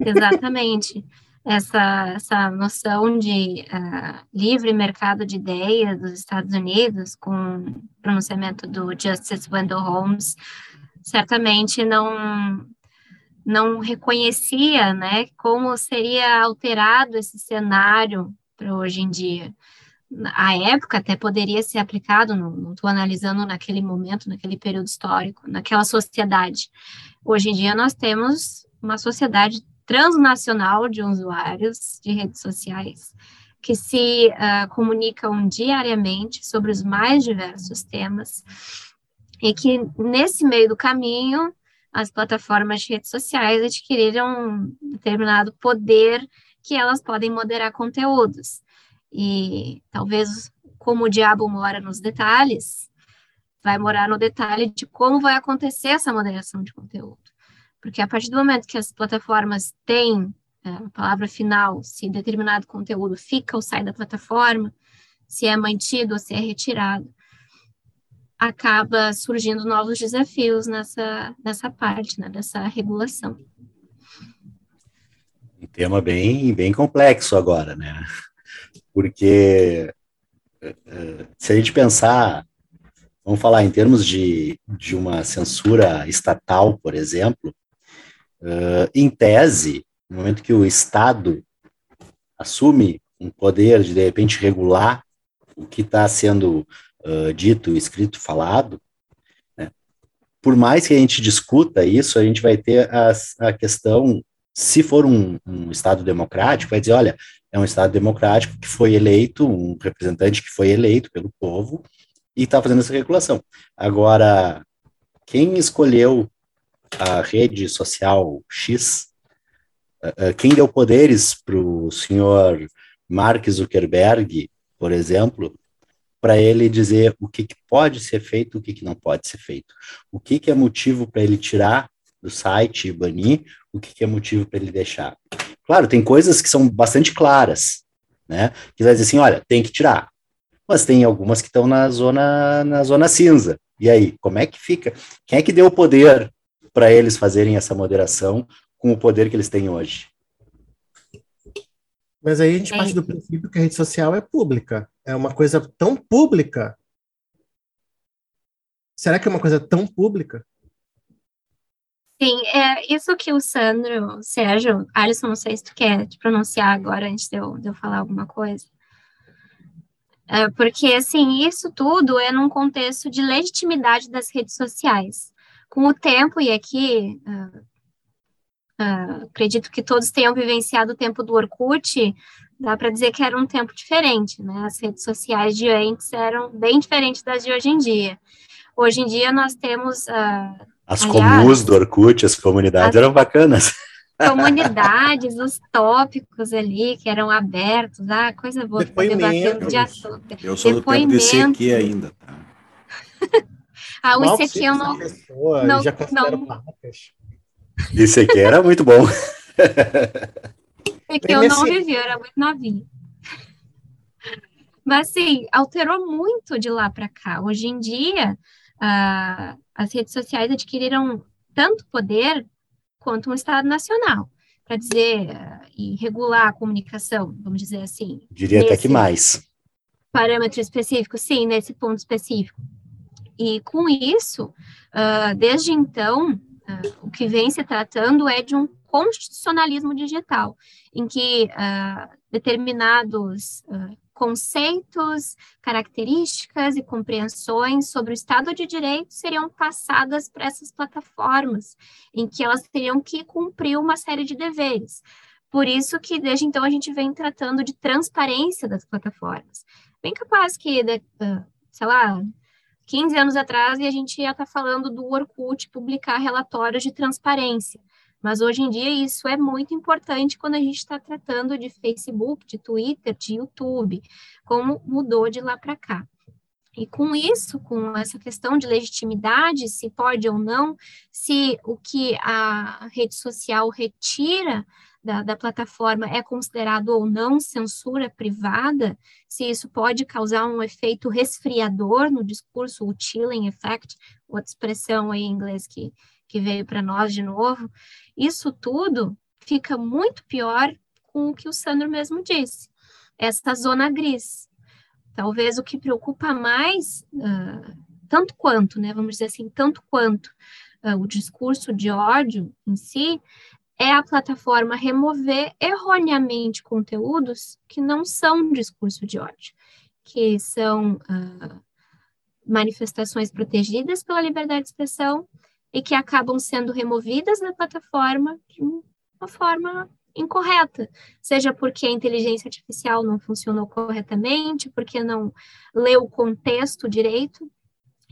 [laughs]
Exatamente essa, essa noção de uh, livre mercado de ideias dos Estados Unidos, com o pronunciamento do Justice Wendell Holmes, certamente não não reconhecia, né, como seria alterado esse cenário para hoje em dia. A época até poderia ser aplicado, não estou analisando naquele momento, naquele período histórico, naquela sociedade. Hoje em dia nós temos uma sociedade transnacional de usuários de redes sociais que se uh, comunicam diariamente sobre os mais diversos temas e que nesse meio do caminho as plataformas de redes sociais adquiriram um determinado poder que elas podem moderar conteúdos. E talvez como o diabo mora nos detalhes, vai morar no detalhe de como vai acontecer essa moderação de conteúdo. Porque a partir do momento que as plataformas têm é, a palavra final, se determinado conteúdo fica ou sai da plataforma, se é mantido ou se é retirado, acaba surgindo novos desafios nessa, nessa parte, né, dessa regulação.
Um tema bem, bem complexo agora, né? Porque é, é, se a gente pensar, vamos falar em termos de, de uma censura estatal, por exemplo, Uh, em tese, no momento que o Estado assume um poder de, de repente, regular o que está sendo uh, dito, escrito, falado, né, por mais que a gente discuta isso, a gente vai ter a, questão, se for um, um Estado democrático, vai dizer, olha, é um Estado democrático que foi eleito, um representante que foi eleito pelo povo e está fazendo essa regulação. Agora, quem escolheu a rede social X, uh, quem deu poderes para o senhor Mark Zuckerberg, por exemplo, para ele dizer o que, que, pode ser feito, o que, que não pode ser feito, o que, que é motivo para ele tirar do site e banir, o que, que é motivo para ele deixar. Claro, tem coisas que são bastante claras, né? Que vai dizer assim, olha, tem que tirar. Mas tem algumas que estão na zona na zona cinza. E aí, como é que fica? Quem é que deu o poder para eles fazerem essa moderação com o poder que eles têm hoje.
Mas aí a gente parte do princípio que a rede social é pública. É uma coisa tão pública. Será que é uma coisa tão pública?
Sim, é isso que o Sandro, Sérgio, Alisson, não sei se tu quer te pronunciar agora antes de eu, de eu falar alguma coisa. É porque, assim, isso tudo é num contexto de legitimidade das redes sociais com o tempo, e aqui uh, uh, acredito que todos tenham vivenciado o tempo do Orkut, dá para dizer que era um tempo diferente, né? As redes sociais de antes eram bem diferentes das de hoje em dia. Hoje em dia nós temos. Uh,
as aliás, comuns do Orkut, as comunidades as eram bacanas. [laughs]
Comunidades, os tópicos ali que eram abertos, ah, coisa boa para debater o dia todo.
Eu sou do tempo de CQ ainda, tá? [laughs]
Ah, o ICQ eu não.
Pessoa, não, já não.
marcas. ICQ era muito bom.
ICQ eu não vivi, eu era muito novinha. Mas, assim, alterou muito de lá para cá. Hoje em dia, uh, as redes sociais adquiriram tanto poder quanto um Estado Nacional para dizer uh, e regular a comunicação, vamos dizer assim.
Diria até que mais.
Parâmetro específico, sim, nesse ponto específico. E com isso, uh, desde então, uh, o que vem se tratando é de um constitucionalismo digital, em que uh, determinados conceitos, características e compreensões sobre o Estado de Direito seriam passadas para essas plataformas, em que elas teriam que cumprir uma série de deveres. Por isso que desde então a gente vem tratando de transparência das plataformas. Bem capaz que, sei lá, 15 anos atrás e a gente ia estar tá falando do Orkut publicar relatórios de transparência. Mas hoje em dia isso é muito importante quando a gente está tratando de Facebook, de Twitter, de YouTube, como mudou de lá para cá. E com isso, com essa questão de legitimidade, se pode ou não, se o que a rede social retira da, da, plataforma é considerado ou não censura privada, se isso pode causar um efeito resfriador no discurso, o chilling effect, outra expressão em inglês que que veio para nós de novo, isso tudo fica muito pior com o que o Sandro mesmo disse, essa zona gris. Talvez o que preocupa mais, uh, tanto quanto, né, vamos dizer assim, tanto quanto uh, o discurso de ódio em si, é a plataforma remover erroneamente conteúdos que não são discurso de ódio, que são uh, manifestações protegidas pela liberdade de expressão e que acabam sendo removidas da plataforma de uma forma incorreta, seja porque a inteligência artificial não funcionou corretamente, porque não leu o contexto direito.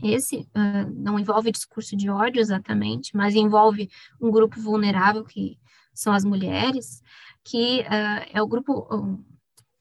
Esse uh, não envolve discurso de ódio exatamente, mas envolve um grupo vulnerável que são as mulheres, que uh, é o grupo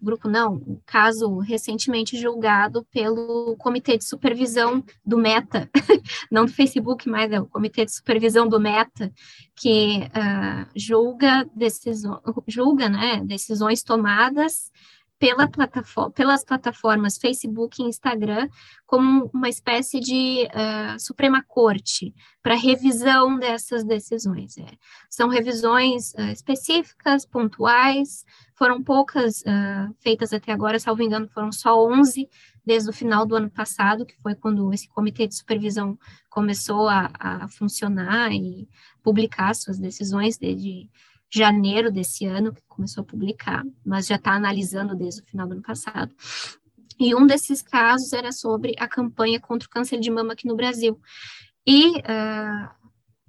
grupo não, um caso recentemente julgado pelo Comitê de Supervisão do Meta, [laughs] não do Facebook, mas é o Comitê de Supervisão do Meta, que uh, julga, decisões, julga né, decisões tomadas pela plataforma, pelas plataformas Facebook e Instagram como uma espécie de uh, Suprema Corte para revisão dessas decisões. É. São revisões uh, específicas, pontuais, foram poucas uh, feitas até agora, salvo engano, foram só 11 desde o final do ano passado, que foi quando esse comitê de supervisão começou a, a funcionar e publicar suas decisões desde janeiro desse ano, que começou a publicar, mas já está analisando desde o final do ano passado. E um desses casos era sobre a campanha contra o câncer de mama aqui no Brasil. E uh,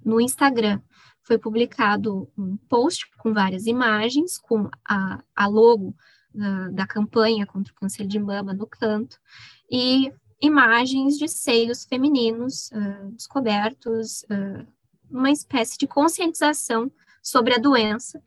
no Instagram foi publicado um post com várias imagens, com a, a logo uh, da campanha contra o câncer de mama no canto, e imagens de seios femininos uh, descobertos, uma espécie de conscientização sobre a doença.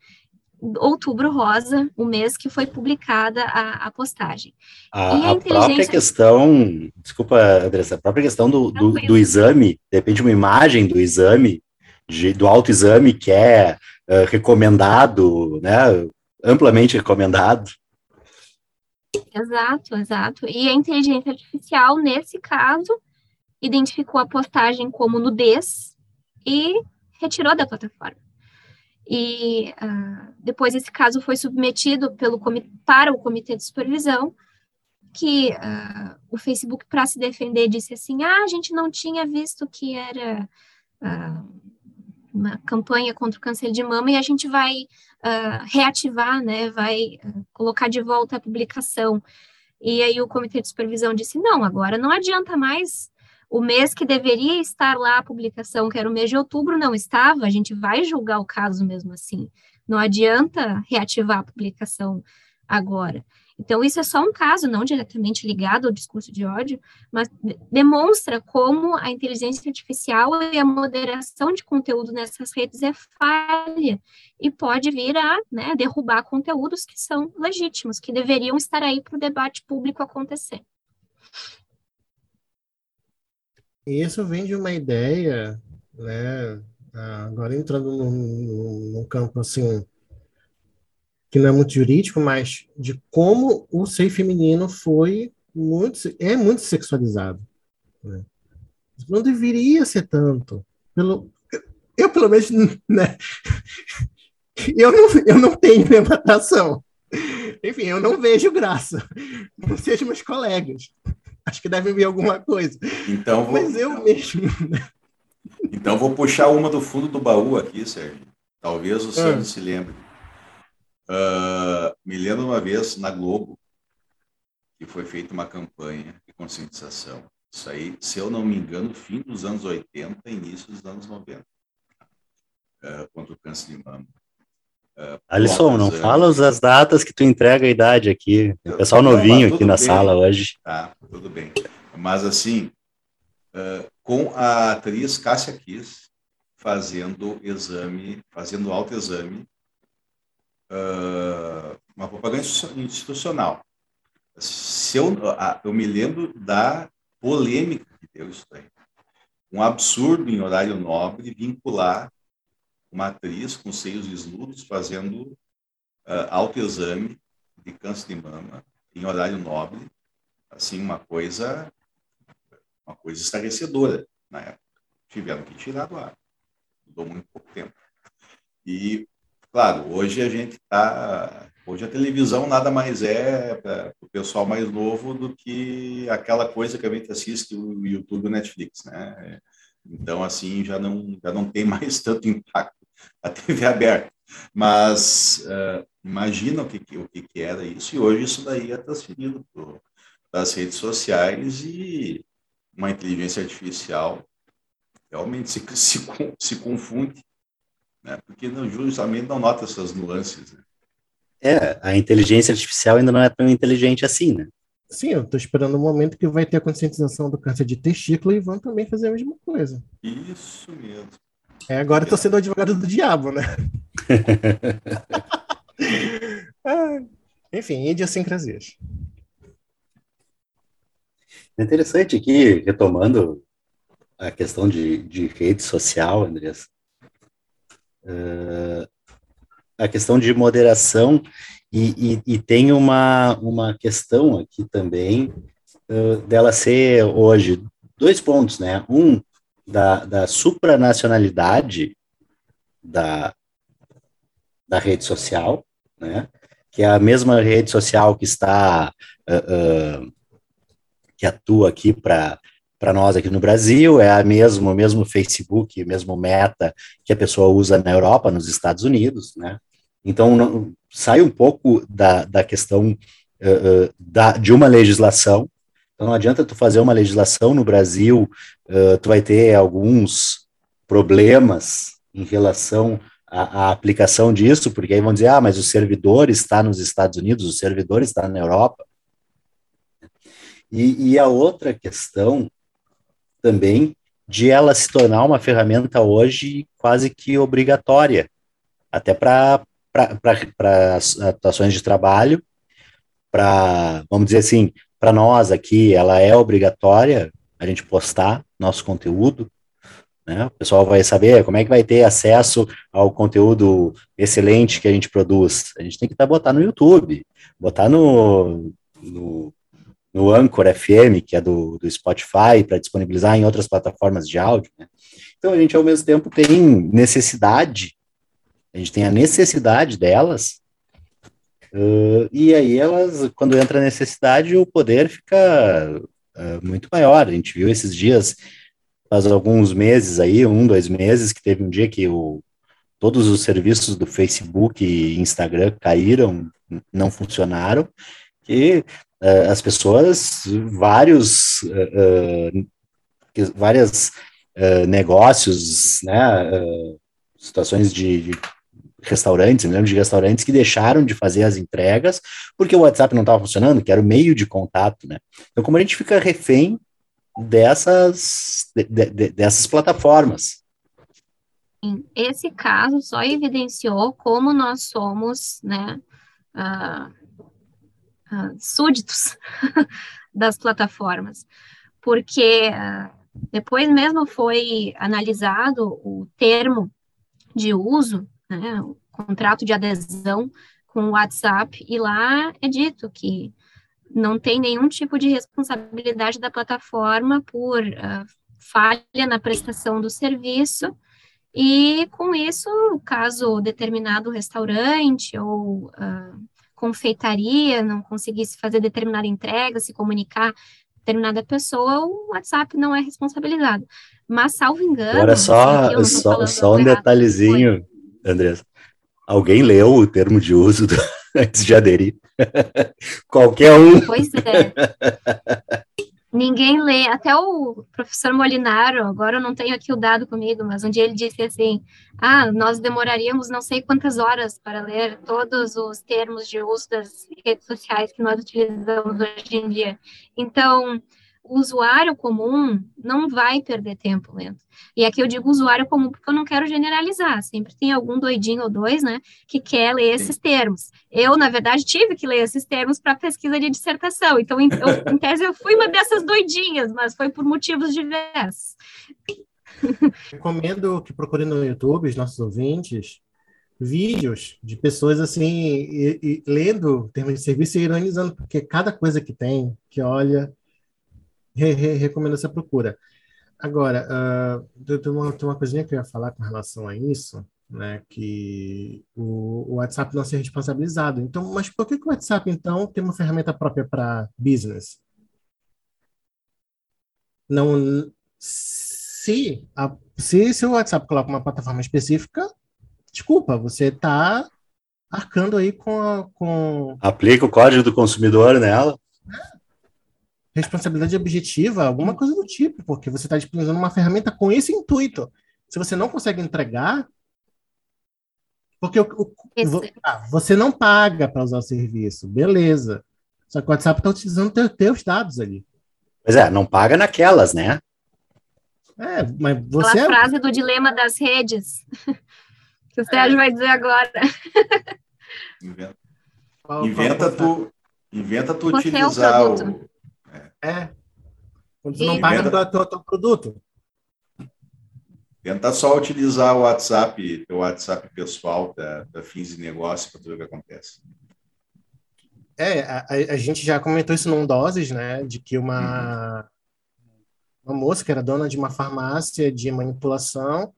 Outubro Rosa, o mês que foi publicada a, a postagem.
A, a, a própria questão, desculpa, Andressa, a própria questão do, do, do, exame, de repente uma imagem do exame, de, do autoexame que é uh, recomendado, né, amplamente recomendado.
Exato, exato. E a inteligência artificial, nesse caso, identificou a postagem como nudez e retirou da plataforma. E uh, depois esse caso foi submetido pelo para o comitê de supervisão, que uh, o Facebook, para se defender, disse assim: ah, a gente não tinha visto que era uh, uma campanha contra o câncer de mama e a gente vai reativar, né, vai colocar de volta a publicação. E aí o comitê de supervisão disse: não, agora não adianta mais o mês que deveria estar lá a publicação, que era o mês de outubro, não estava, a gente vai julgar o caso mesmo assim. Não adianta reativar a publicação agora. Então, isso é só um caso, não diretamente ligado ao discurso de ódio, mas demonstra como a inteligência artificial e a moderação de conteúdo nessas redes é falha e pode vir a né, derrubar conteúdos que são legítimos, que deveriam estar aí para o debate público acontecer.
Isso vem de uma ideia, né? Agora entrando num, campo assim que não é muito jurídico, mas de como o ser feminino foi muito é muito sexualizado. Né? Não deveria ser tanto. Pelo, eu, pelo menos, [laughs] né? Eu não, eu não tenho levantação. Enfim, eu não vejo graça. [laughs] Não sejam meus colegas. [laughs] Acho que deve vir alguma coisa.
Então vou...
Mas eu mesmo.
Então vou puxar uma do fundo do baú aqui, Sérgio. Talvez o ah. Sérgio se lembre. Uh, me lembro uma vez na Globo, e foi feita uma campanha de conscientização. Isso aí, se eu não me engano, fim dos anos 80, início dos anos 90, uh, eh, contra o câncer de mama.
Uh, Alisson, não fala as datas que tu entrega a idade aqui. O pessoal novinho aqui na bem. sala hoje.
Tá, tudo bem. Mas assim, uh, com a atriz Cássia Kiss fazendo exame, fazendo autoexame, uh, uma propaganda institucional. Se eu, eu me lembro da polêmica que deu isso aí. Um absurdo em horário nobre vincular uma atriz com seios desnudos fazendo uh, autoexame de câncer de mama em horário nobre, assim uma coisa uma coisa estarrecedora na época. Tiveram que tirar do ar. Mudou muito pouco tempo. E, claro, hoje a gente está. Hoje a televisão nada mais é para o pessoal mais novo do que aquela coisa que a gente assiste o YouTube o Netflix, né? Então, assim, já não, já não tem [laughs] mais tanto impacto a TV aberta. Mas uh, imagina o que, o que, era isso, e hoje isso daí é transferido para as redes sociais e uma inteligência artificial realmente se, [laughs] se, se confunde, né? porque não, justamente não nota essas nuances. Né?
É, a inteligência artificial ainda não é tão inteligente assim, né?
Sim, eu estou esperando o um momento que vai ter a conscientização do câncer de testículo e vão também fazer a mesma coisa.
Isso mesmo.
É, agora estou sendo advogado do diabo, né? [laughs] ah, enfim, idiosincrasias.
É interessante aqui, retomando a questão de, de rede social, Andrés, uh, a questão de moderação, e, e, e, tem uma, uma questão aqui também uh, dela ser hoje dois pontos, né? Um, da, da supranacionalidade da, da rede social, né? Que é a mesma rede social que está uh, uh, que atua aqui para para nós aqui no Brasil, é a mesmo, mesmo Facebook, mesmo Meta que a pessoa usa na Europa, nos Estados Unidos, né? Então, não, sai um pouco da, da questão uh, da, de uma legislação, então não adianta tu fazer uma legislação no Brasil, uh, tu vai ter alguns problemas em relação à, à, aplicação disso, porque aí vão dizer, ah, mas o servidor está nos Estados Unidos, o servidor está na Europa. E, e a outra questão também de ela se tornar uma ferramenta hoje quase que obrigatória, até para atuações de trabalho, para, vamos dizer assim, para nós aqui, ela é obrigatória a gente postar nosso conteúdo, né? O pessoal vai saber como é que vai ter acesso ao conteúdo excelente que a gente produz. A gente tem que tá, botar no YouTube, botar no, no no Anchor FM, que é do, do Spotify, para disponibilizar em outras plataformas de áudio. Né? Então a gente, ao mesmo tempo, tem necessidade, a gente tem a necessidade delas, uh, e aí elas, quando entra a necessidade, o poder fica uh, muito maior. A gente viu esses dias, faz alguns meses aí, um, dois meses, que teve um dia que o, todos os serviços do Facebook e Instagram caíram, não funcionaram, que uh, as pessoas, vários, várias negócios, né, situações de, de restaurantes, me lembro de restaurantes que deixaram de fazer as entregas porque o WhatsApp não estava funcionando, que era o meio de contato, né? Então, como a gente fica refém dessas, de, de, dessas plataformas.
Esse caso só evidenciou como nós somos, né, uh, uh, súditos [laughs] das plataformas, porque uh, depois mesmo foi analisado o termo de uso, né, o contrato de adesão com o WhatsApp, e lá é dito que não tem nenhum tipo de responsabilidade da plataforma por uh, falha na prestação do serviço, e com isso, caso determinado restaurante ou uh, confeitaria não conseguisse fazer determinada entrega, se comunicar determinada pessoa, o WhatsApp não é responsabilizado. Mas, salvo engano...
Agora, só, só, só um detalhezinho, Andressa. Alguém leu o termo de uso do, [laughs] antes de aderir? [laughs] Qualquer um.
Pois é. Ninguém lê, até o professor Molinaro, agora eu não tenho aqui o dado comigo, mas um dia ele disse assim: ah, nós demoraríamos não sei quantas horas para ler todos os termos de uso das redes sociais que nós utilizamos hoje em dia. Então, o usuário comum não vai perder tempo lendo. E aqui eu digo usuário comum porque eu não quero generalizar, sempre tem algum doidinho ou dois, né, que quer ler esses termos. Eu, na verdade, tive que ler esses termos para pesquisa de dissertação, então, em, eu, em tese, eu fui uma dessas doidinhas, mas foi por motivos diversos.
Recomendo que procurem no YouTube, os nossos ouvintes, vídeos de pessoas assim, e, e, lendo termos de serviço e ironizando, porque cada coisa que tem, que olha, re, re, recomendo essa procura. Agora, uh, tem, uma, tem uma coisinha que eu ia falar com relação a isso, né, que o, o WhatsApp não ser responsabilizado. Então, mas por que, que o WhatsApp, então, tem uma ferramenta própria para business? Não, se, a, se, se o WhatsApp coloca uma plataforma específica, desculpa, você está arcando aí com, a, com...
Aplica o código do consumidor nela.
É responsabilidade objetiva, alguma coisa do tipo, porque você está disponibilizando uma ferramenta com esse intuito. Se você não consegue entregar, porque o, o, ah, você não paga para usar o serviço, beleza. Só que o WhatsApp está utilizando teu, teus dados ali.
Pois é, não paga naquelas, né?
É, mas você.
Aquela é... frase do dilema das redes, [laughs] que o Sérgio é. vai dizer agora.
Inventa, inventa tu, inventa tu você utilizar é o, o
é. Quando você não paga pelo teu, teu produto.
Tenta só utilizar o WhatsApp, o WhatsApp pessoal da, da Fins de Negócio para ver o que acontece.
É, a, a, gente já comentou isso num Doses, né? De que uma, uhum. uma moça que era dona de uma farmácia de manipulação,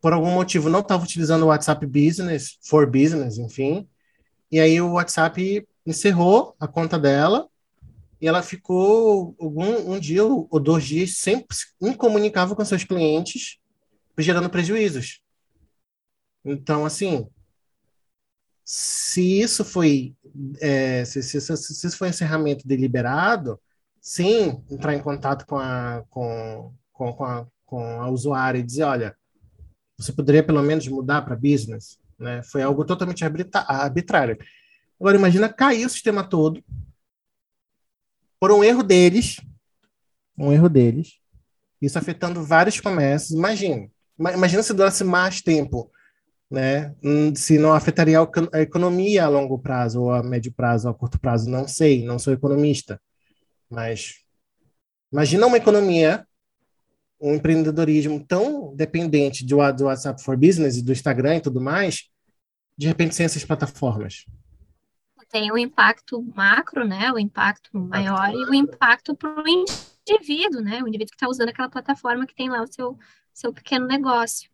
por algum motivo não estava utilizando o WhatsApp Business, for Business, enfim. E aí o WhatsApp encerrou a conta dela e ela ficou um, um dia ou dois dias sempre incomunicável com seus clientes, gerando prejuízos. Então, assim, se isso foi é, se, se, se, se, isso foi encerramento deliberado, sim, entrar em contato com a, com, com, com, a, com a usuária e dizer, olha, você poderia pelo menos mudar para business, né? Foi algo totalmente arbitrário. Agora imagina cair o sistema todo, por um erro deles, um erro deles, isso afetando vários comércios. Imagina, imagina se durasse mais tempo, né? Hum, se não afetaria a economia a longo prazo, ou a médio prazo, ou a curto prazo, não sei, não sou economista. Mas imagina uma economia, um empreendedorismo tão dependente do WhatsApp for Business e do Instagram e tudo mais, de repente sem essas plataformas
tem o impacto macro, né, o impacto maior e o impacto para o indivíduo, né, o indivíduo que está usando aquela plataforma que tem lá o seu, seu pequeno negócio.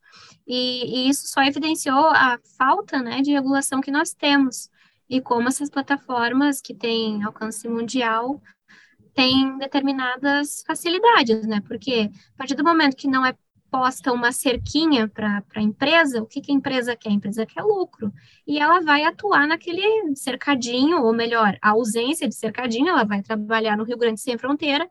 E, e, isso só evidenciou a falta, né, de regulação que nós temos e como essas plataformas que têm alcance mundial têm determinadas facilidades, né, porque a partir do momento que não é posta uma cerquinha para a empresa, o que, que a empresa quer? A empresa quer lucro. E ela vai atuar naquele cercadinho, ou melhor, a ausência de cercadinho, ela vai trabalhar no Rio Grande Sem Fronteira,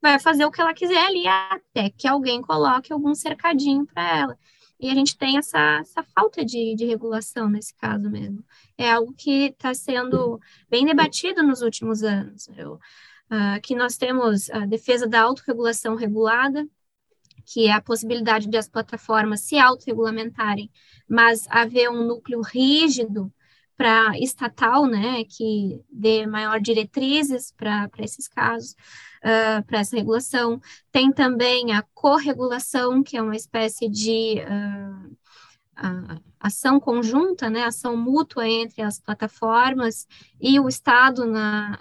vai fazer o que ela quiser ali, até que alguém coloque algum cercadinho para ela. E a gente tem essa, essa falta de, de regulação nesse caso mesmo. É algo que está sendo bem debatido nos últimos anos. Eu, uh, que nós temos a defesa da autorregulação regulada, que é a possibilidade de as plataformas se autorregulamentarem, mas haver um núcleo rígido para estatal, né, que dê maior diretrizes para esses casos, uh, para essa regulação. Tem também a corregulação, que é uma espécie de uh, ação conjunta, né, ação mútua entre as plataformas e o Estado na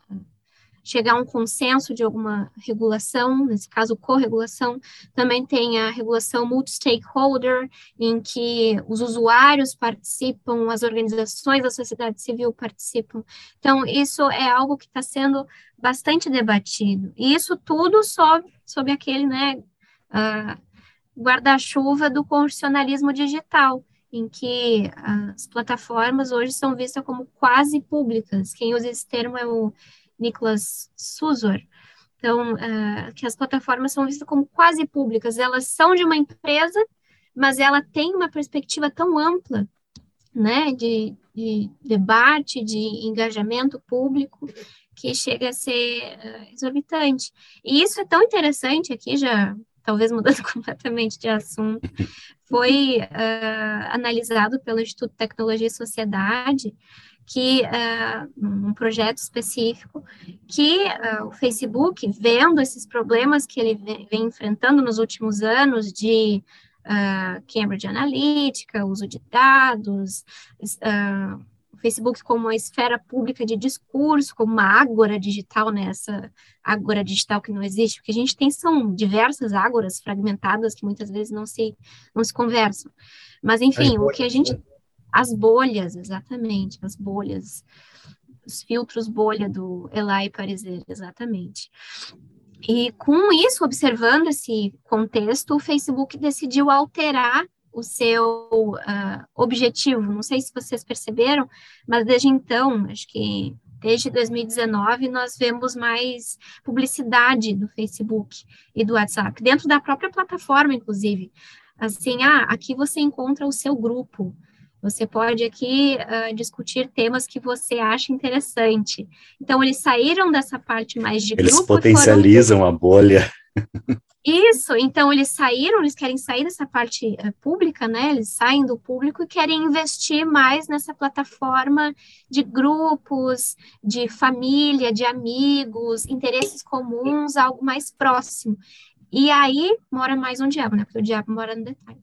chegar a um consenso de alguma regulação, nesse caso, corregulação. Também tem a regulação multi-stakeholder, em que os usuários participam, as organizações da sociedade civil participam. Então, isso é algo que está sendo bastante debatido. E isso tudo sob, sob aquele né, uh, guarda-chuva do constitucionalismo digital. em que as plataformas hoje são vistas como quase públicas. Quem usa esse termo é o Nicholas Susor. Então, uh, que as plataformas são vistas como quase públicas. Elas são de uma empresa, mas ela tem uma perspectiva tão ampla, né, de, de debate, de engajamento público, que chega a ser uh, exorbitante. E isso é tão interessante aqui, já talvez mudando [laughs] completamente de assunto, foi uh, analisado pelo Instituto Tecnologia e Sociedade, que uh, um projeto específico, que uh, o Facebook, vendo esses problemas que ele vem, enfrentando nos últimos anos de Cambridge Analytica, uso de dados, Facebook como uma esfera pública de discurso, como uma ágora digital, né? Essa ágora digital que não existe, porque a gente tem são diversas ágoras fragmentadas que muitas vezes não se não se conversam. Mas enfim, o que a gente? As bolhas, exatamente, as bolhas, os filtros bolha do Elai Pariser, exatamente. E com isso, observando esse contexto, o Facebook decidiu alterar o seu uh, objetivo. Não sei se vocês perceberam, mas desde então, acho que desde 2019, nós vemos mais publicidade do Facebook e do WhatsApp, dentro da própria plataforma, inclusive. Assim, ah, aqui você encontra o seu grupo. Você pode aqui uh, discutir temas que você acha interessante. Então, eles saíram dessa parte mais de
eles
grupo.
Eles potencializam foram... a bolha.
Isso, então eles saíram, eles querem sair dessa parte uh, pública, né? Eles saem do público e querem investir mais nessa plataforma de grupos, de família, de amigos, interesses comuns, algo mais próximo. E aí mora mais um diabo, né? Porque o diabo mora no detalhe.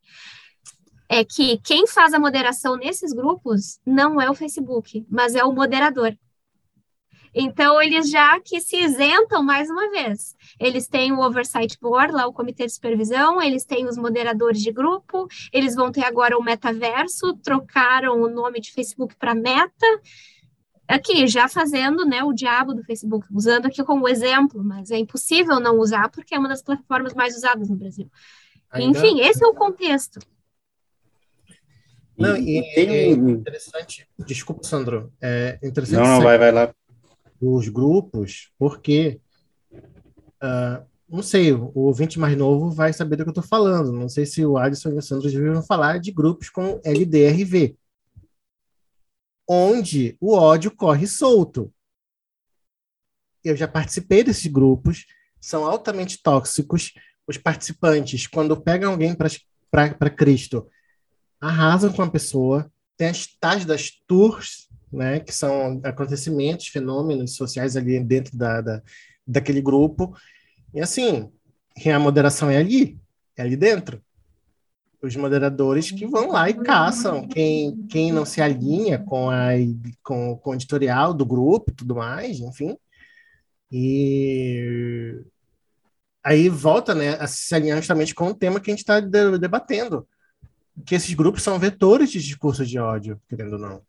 É que quem faz a moderação nesses grupos não é o Facebook, mas é o moderador. Então, eles já que se isentam mais uma vez. Eles têm o Oversight Board, lá o Comitê de Supervisão, eles têm os moderadores de grupo, eles vão ter agora o metaverso, trocaram o nome de Facebook para Meta. Aqui, já fazendo né, o diabo do Facebook, usando aqui como exemplo, mas é impossível não usar porque é uma das plataformas mais usadas no Brasil. Ainda... Enfim, esse é o contexto.
Não, e, é interessante. Desculpa, Sandro. É interessante.
Não, não, vai, vai lá
dos grupos, porque uh, não sei, o ouvinte mais novo vai saber do que eu estou falando. Não sei se o Alisson e o Sandro já ouviram falar de grupos como LDRV, onde o ódio corre solto. Eu já participei desses grupos, são altamente tóxicos. Os participantes, quando pegam alguém para Cristo, arrasam com a pessoa. Tem as tais das tours né, que são acontecimentos, fenômenos sociais ali dentro da, da, daquele grupo. E assim, a moderação é ali, é ali dentro. Os moderadores que vão lá e caçam quem, quem não se alinha com, a, com, com o editorial do grupo tudo mais, enfim. E aí volta né, a se alinhar justamente com o tema que a gente está debatendo. Que esses grupos são vetores de discurso de ódio, querendo ou não.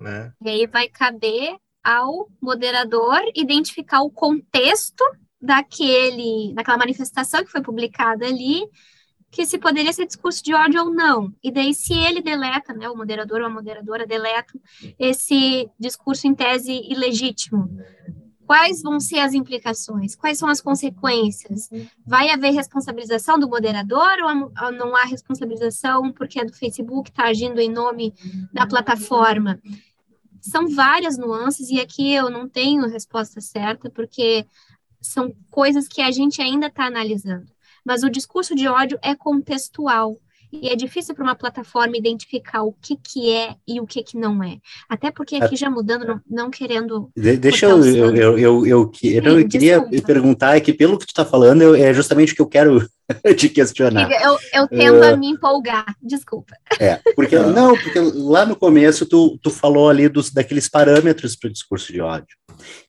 Né?
E aí vai caber ao moderador identificar o contexto daquele, daquela manifestação que foi publicada ali, que se poderia ser discurso de ódio ou não. E daí, se ele deleta, né, o moderador ou a moderadora deleta esse discurso em tese ilegítimo, quais vão ser as implicações? Quais são as consequências? Vai haver responsabilização do moderador ou não há responsabilização porque é do Facebook, está agindo em nome da plataforma? são várias nuances e aqui eu não tenho resposta certa, porque são coisas que a gente ainda está analisando. Mas o discurso de ódio é contextual. E é difícil para uma plataforma identificar o que, que é e o que, que não é. Até porque aqui já mudando, não, não querendo.
De, deixa eu, eu, eu, eu, eu, Sim, eu queria desculpa. perguntar é que, pelo que tu está falando, eu, é justamente o que eu quero [laughs] te questionar.
Eu, eu tendo uh, a me empolgar, desculpa.
É, porque não, porque lá no começo tu, tu falou ali dos, daqueles parâmetros para o discurso de ódio.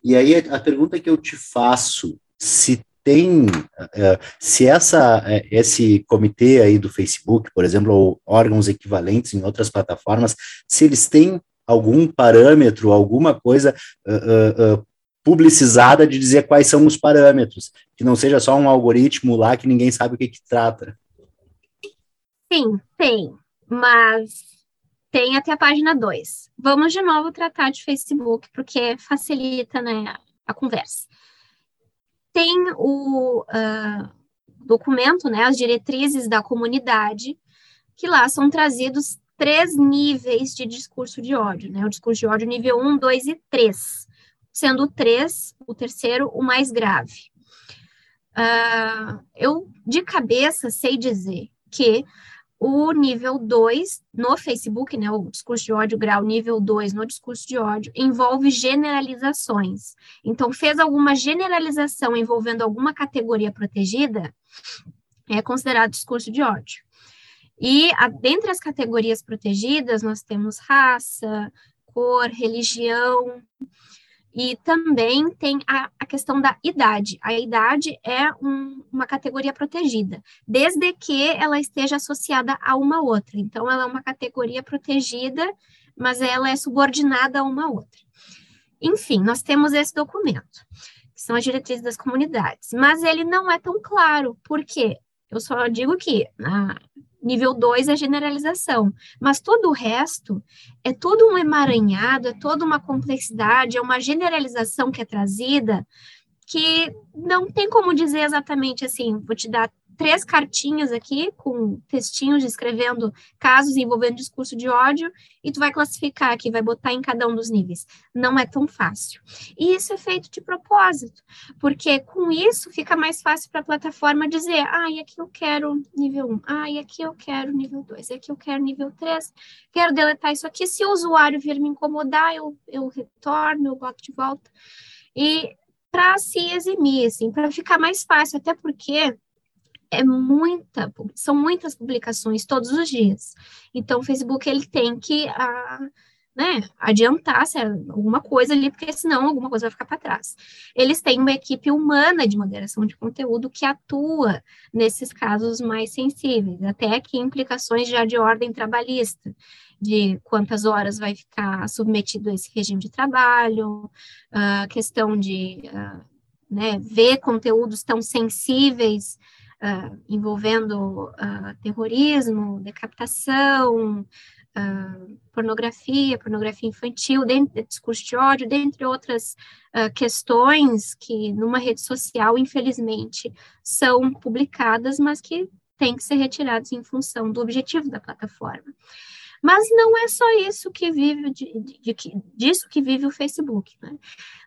E aí a pergunta que eu te faço, se tem, uh, se essa, uh, esse comitê aí do Facebook, por exemplo, ou órgãos equivalentes em outras plataformas, se eles têm algum parâmetro, alguma coisa uh, publicizada de dizer quais são os parâmetros, que não seja só um algoritmo lá que ninguém sabe o que, que trata.
Sim, tem. Mas tem até a página 2. Vamos de novo tratar de Facebook, porque facilita né, a conversa. Tem o uh, documento, né, as diretrizes da comunidade, que lá são trazidos três níveis de discurso de ódio, né? O discurso de ódio nível 1, 2 e 3, sendo o 3, o terceiro, o mais grave. Uh, eu, de cabeça, sei dizer que o nível 2 no Facebook, né, o discurso de ódio grau nível 2 no discurso de ódio, envolve generalizações. Então, fez alguma generalização envolvendo alguma categoria protegida, é considerado discurso de ódio. E a, dentre as categorias protegidas, nós temos raça, cor, religião, e também tem a, a questão da idade. A idade é um, uma categoria protegida, desde que ela esteja associada a uma outra. Então, ela é uma categoria protegida, mas ela é subordinada a uma outra. Enfim, nós temos esse documento, que são as diretrizes das comunidades, mas ele não é tão claro, porque eu só digo que Nível 2 é generalização, mas todo o resto é todo um emaranhado, é toda uma complexidade, é uma generalização que é trazida que não tem como dizer exatamente assim, vou te dar três cartinhas aqui com textinhos descrevendo casos envolvendo discurso de ódio e tu vai classificar aqui, vai botar em cada um dos níveis. Não é tão fácil. E isso é feito de propósito, porque com isso fica mais fácil para a plataforma dizer: ah, e aqui eu quero nível 1, ah, e aqui eu quero nível 2, e aqui eu quero nível 3, quero deletar isso aqui. Se o usuário vir me incomodar, eu, eu retorno, eu boto de volta. E para se eximir, assim, para ficar mais fácil, até porque é muita, são muitas publicações todos os dias. Então, o Facebook ele tem que a, ah, né, adiantar alguma coisa ali, porque senão alguma coisa vai ficar para trás. Eles têm uma equipe humana de moderação de conteúdo que atua nesses casos mais sensíveis, até aqui implicações já de ordem trabalhista, de quantas horas vai ficar submetido a esse regime de trabalho, a questão de uh, né, ver conteúdos tão sensíveis uh, envolvendo uh, terrorismo, decapitação, uh, pornografia, pornografia infantil, dentro, discurso de ódio, dentre outras questões que numa rede social, infelizmente, são publicadas, mas que têm que ser retiradas em função do objetivo da plataforma. Mas não é só isso que vive de, de, de, disso que vive o Facebook. Né?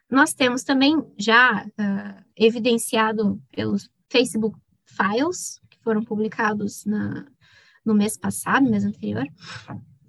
Nós temos também já uh, evidenciado pelos Facebook Files, que foram publicados na, no mês passado, mês anterior,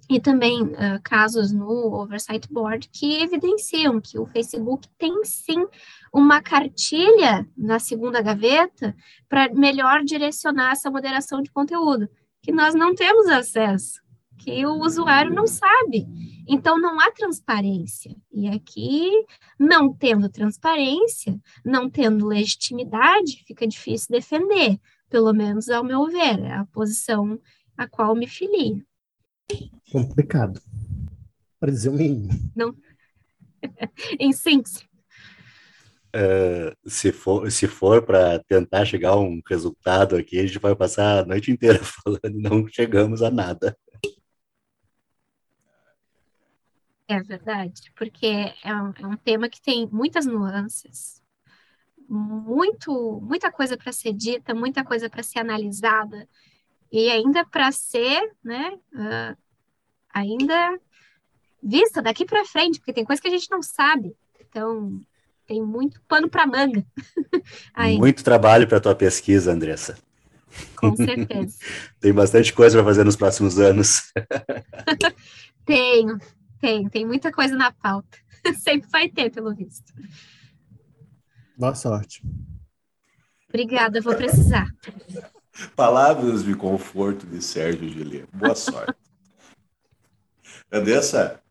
e também uh, casos no Oversight Board que evidenciam que o Facebook tem sim uma cartilha na segunda gaveta para melhor direcionar essa moderação de conteúdo, que nós não temos acesso, que o usuário não sabe. Então, não há transparência. E aqui, não tendo transparência, não tendo legitimidade, fica difícil defender. Pelo menos, ao meu ver, é a posição a qual me filio.
Complicado. Para dizer o mínimo.
Não. [laughs] em síntese.
Uh, se for, se for para tentar chegar a um resultado aqui, a gente vai passar a noite inteira [laughs] falando e não chegamos a nada.
É verdade, porque é um, é um tema que tem muitas nuances, muito, muita coisa para ser dita, muita coisa para ser analisada, e ainda para ser, né, uh, ainda vista daqui para frente, porque tem coisa que a gente não sabe. Então, tem muito pano para manga. [laughs]
muito trabalho para tua pesquisa, Andressa.
Com certeza. [laughs]
tem bastante coisa para fazer nos próximos anos. [laughs]
Tenho, tem, tem muita coisa na pauta. [laughs] Sempre vai ter, pelo visto.
Boa sorte.
Obrigada, vou precisar.
Palavras de conforto de Sérgio Gilê. Boa sorte. [laughs] Andressa,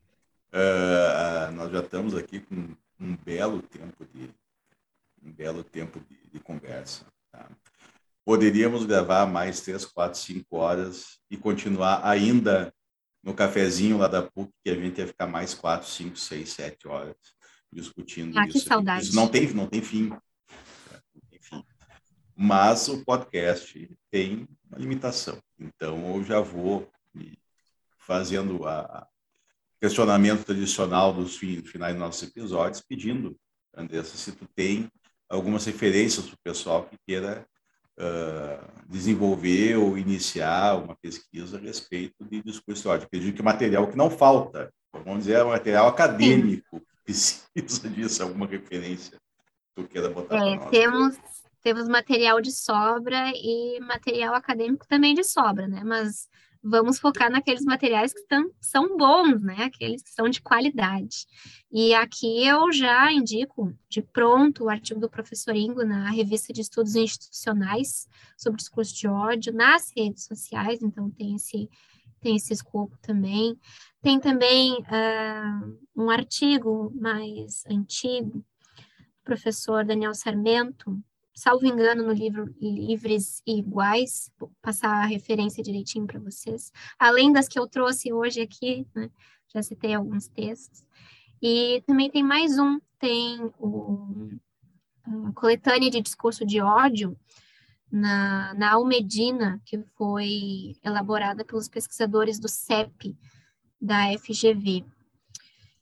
uh, nós já estamos aqui com um belo tempo de um belo tempo de, de conversa. Tá? Poderíamos gravar mais três, quatro, cinco horas e continuar ainda no cafezinho lá da PUC, que a gente ia ficar mais quatro, cinco, seis, sete horas discutindo
ah,
isso.
Que saudade.
Isso não tem, não tem fim. Enfim. Mas o podcast tem uma limitação. Então eu já vou fazendo a questionamento tradicional dos finais dos nossos episódios, pedindo, Andressa, se tu tem algumas referências para o pessoal que queira uh, desenvolver ou iniciar uma pesquisa a respeito de discurso de ódio. Acredito que material que não falta, vamos dizer, é material acadêmico, Sim. [laughs] precisa disso, alguma referência que tu queira botar
é. Temos, temos material de sobra e material acadêmico também de sobra, né? Mas vamos focar naqueles materiais que tão, são bons, né? Aqueles que são de qualidade. E aqui eu já indico de pronto o artigo do professor Ingo na revista de estudos institucionais sobre discurso de ódio nas redes sociais, então tem esse tem esse escopo também. Tem também uh, um artigo mais antigo, do professor Daniel Sarmento, salvo engano, no livro Livres e Iguais, vou passar a referência direitinho para vocês, além das que eu trouxe hoje aqui, né, já citei alguns textos. E também tem mais um, tem o a coletânea de discurso de ódio na, na Almedina, que foi elaborada pelos pesquisadores do CEP, da FGV.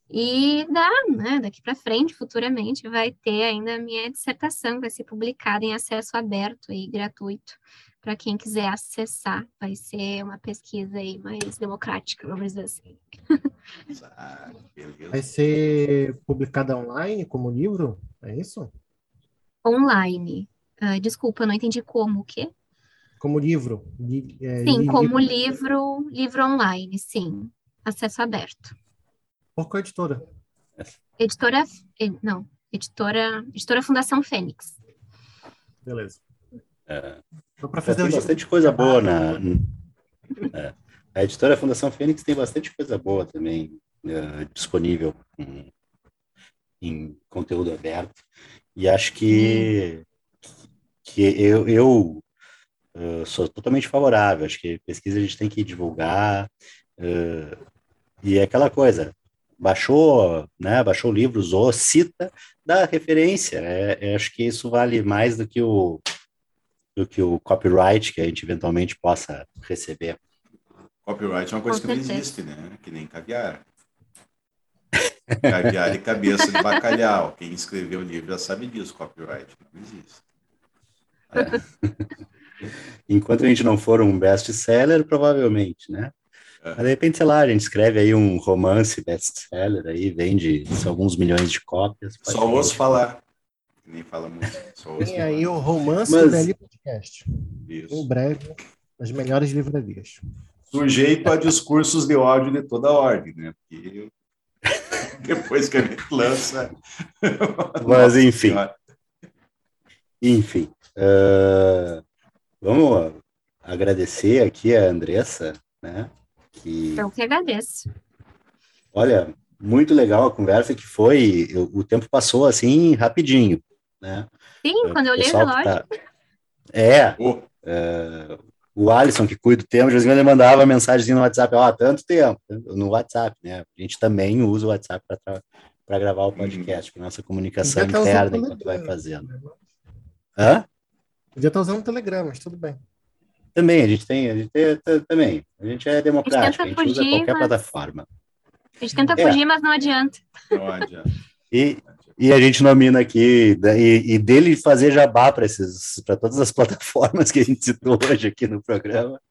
E dá, né, daqui para frente, futuramente, vai ter ainda a minha dissertação, vai ser publicada em acesso aberto e gratuito para quem quiser acessar. Vai ser uma pesquisa aí mais democrática, vamos dizer assim.
Vai ser publicada online como livro? É isso?
Online. Uh, desculpa, não entendi como o quê?
Como livro.
Li, é, sim, li, como livro, livro online, sim. Acesso aberto.
Por qual editora?
Editora, não, editora, editora Fundação Fênix.
Beleza.
É, tem bastante coisa boa na. É, a editora Fundação Fênix tem bastante coisa boa também é, disponível em, em, conteúdo aberto. E acho que, que eu, eu uh, sou totalmente favorável. Acho que pesquisa a gente tem que divulgar. Uh, e é aquela coisa, baixou, né, baixou o livro, usou, cita, dá referência. É, é, acho que isso vale mais do que o do que o copyright que a gente eventualmente possa receber.
Copyright é uma coisa que não existe, né? Que nem caviar. caviar e cabeça de bacalhau. Quem escreveu o livro já sabe disso, copyright não existe.
É. [laughs] Enquanto a gente não for um best-seller, provavelmente, né? Mas de repente, sei lá, a gente escreve aí um romance best-seller aí, vende alguns milhões de cópias.
Só ouço falar. Nem fala muito. Só
Tem aí o romance Mas... do Podcast. Isso. Em breve, as melhores livrarias.
Sujeito a discursos de ódio de toda ordem, né? Porque [laughs] depois que a gente lança. [laughs]
Mas, enfim. Enfim. Uh, vamos agradecer aqui a Andressa, né?
Que, Eu que agradeço.
Olha, muito legal a conversa que foi, eu, o tempo passou assim rapidinho, né?
Sim, quando eu li o relógio. Tá...
É, oh. é, o Alisson, que cuida do tempo, às vezes ele mandava mensagem no WhatsApp, ó, oh, tanto tempo, no WhatsApp, né? A gente também usa o WhatsApp para gravar o uhum. podcast, para nossa comunicação interna enquanto vai fazendo.
Hã? Podia estar usando o Telegram, mas tudo bem.
Também, a gente tem, a gente tem, também. A gente é democrático, a gente, a gente usa qualquer mas... plataforma.
A gente tenta é. fugir, mas não adianta.
Não adianta.
E, e a gente nomina aqui, e, e dele fazer jabá para todas as plataformas que a gente citou hoje aqui no programa.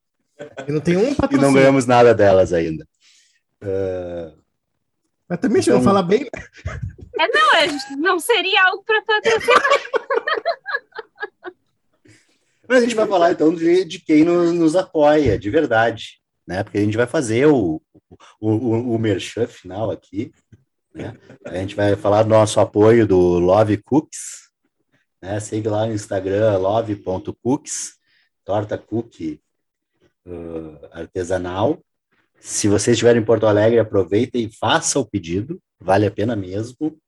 E não tem um
E não ganhamos nada delas ainda. Uh,
mas também então, não fala bem.
É, não, não seria algo para patrocinar. [laughs]
Mas a gente vai falar então de, de quem nos, nos, apoia, de verdade, né? Porque a gente vai fazer o, o, o, o merchan final aqui. Né? A gente vai falar do nosso apoio do Love Cooks. Né? Segue lá no Instagram, love.cooks, torta cookie uh, artesanal. Se você estiver em Porto Alegre, aproveita e faça o pedido, vale a pena mesmo.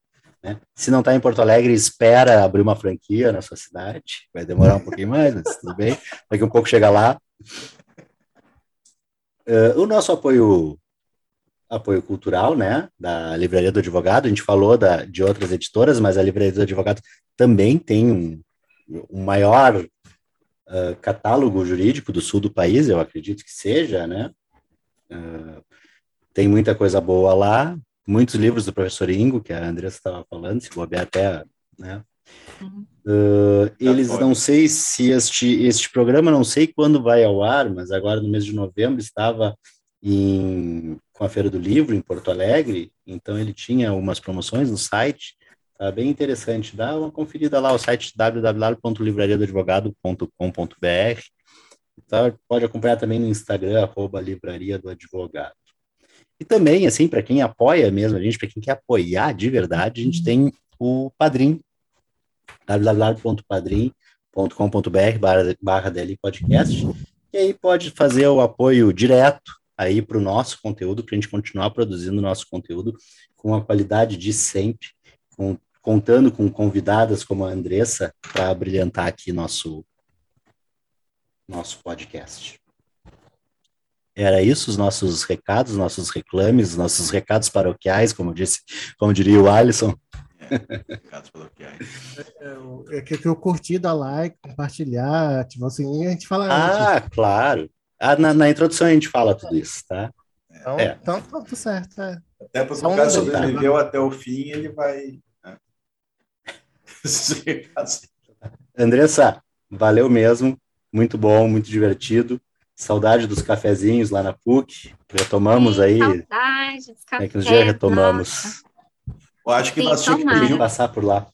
Né? Se não está em Porto Alegre, espera abrir uma franquia na sua cidade. Vai demorar um pouquinho mais, mas tudo bem. Daqui um pouco chega lá. Uh, o nosso apoio apoio cultural, né, da Livraria do Advogado. A gente falou da, de outras editoras, mas a Livraria do Advogado também tem um, um maior uh, catálogo jurídico do sul do país, eu acredito que seja, né? Uh, tem muita coisa boa lá, muitos livros do professor Ingo, que a Andressa estava falando, se bobear até, né? Uh, eles não sei se este, este programa, não sei quando vai ao ar, mas agora no mês de novembro estava em, com a Feira do Livro em Porto Alegre, então ele tinha umas promoções no site, tá bem interessante, dá uma conferida lá, o site www.livrariadoadvogado.com.br, tá? pode acompanhar também no Instagram, arroba Livraria do Advogado. E também, assim, para quem apoia mesmo a gente, para quem quer apoiar de verdade, a gente tem o Padrim, www.padrim.com.br barra, barra DL Podcast, e aí pode fazer o apoio direto aí para o nosso conteúdo, para a gente continuar produzindo nosso conteúdo com a qualidade de sempre, com, contando com convidadas como a Andressa para brilhantar aqui nosso, nosso podcast. Era isso os nossos recados, nossos reclames, nossos recados paroquiais, como disse, como diria o Alisson.
É, recados paroquiais. É, é, que eu curti da like, compartilhar, tipo assim, a gente fala.
Ah, antes. claro. Ah, na, na, introdução a gente fala tudo isso, tá?
Então, é. então tá tudo certo. É.
Até porque o cara sobreviveu até o fim, ele vai. Né? [laughs]
Andressa, valeu mesmo. Muito bom, muito divertido. Saudade dos cafezinhos lá na PUC. Retomamos Sim, aí.
Saudade dos cafés.
É que dia retomamos. Nossa.
Eu acho que Sim, nós tínhamos que pedir,
passar por lá.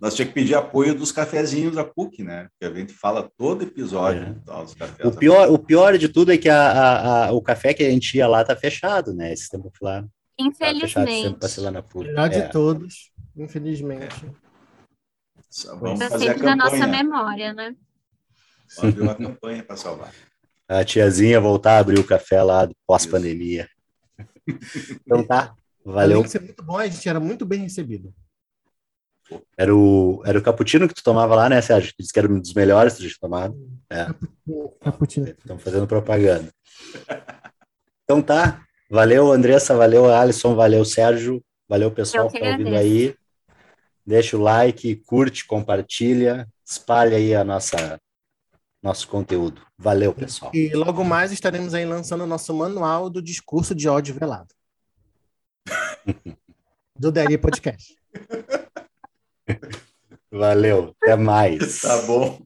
Nós tínhamos que pedir apoio dos cafezinhos da PUC, né? Que a gente fala todo episódio é. dos
cafés. O pior, o pior de tudo é que a, a, a, o café que a gente ia lá tá fechado, né? Esse tempo lá.
Infelizmente.
Tá fechado, lá na PUC.
Melhor é. de todos, infelizmente.
É. Vamos tá fazer a campanha. na nossa memória, né?
Vamos abrir uma campanha para salvar
a tiazinha voltar a abrir o café lá pós-pandemia. [laughs] então tá, valeu.
Além de ser muito bom, a gente era muito bem recebido.
Era o, era o cappuccino que tu tomava lá, né, Sérgio? Tu disse que era um dos melhores que tu tinha tomado. É.
Cappuccino.
Estamos fazendo propaganda. Então tá, valeu Andressa, valeu Alisson, valeu Sérgio, valeu pessoal que está ouvindo aí. Deixa o like, curte, compartilha, espalha aí a nossa nosso conteúdo. Valeu, pessoal.
E logo mais estaremos aí lançando o nosso manual do discurso de ódio velado. [laughs] do Deri Podcast.
Valeu, até mais.
Tá bom.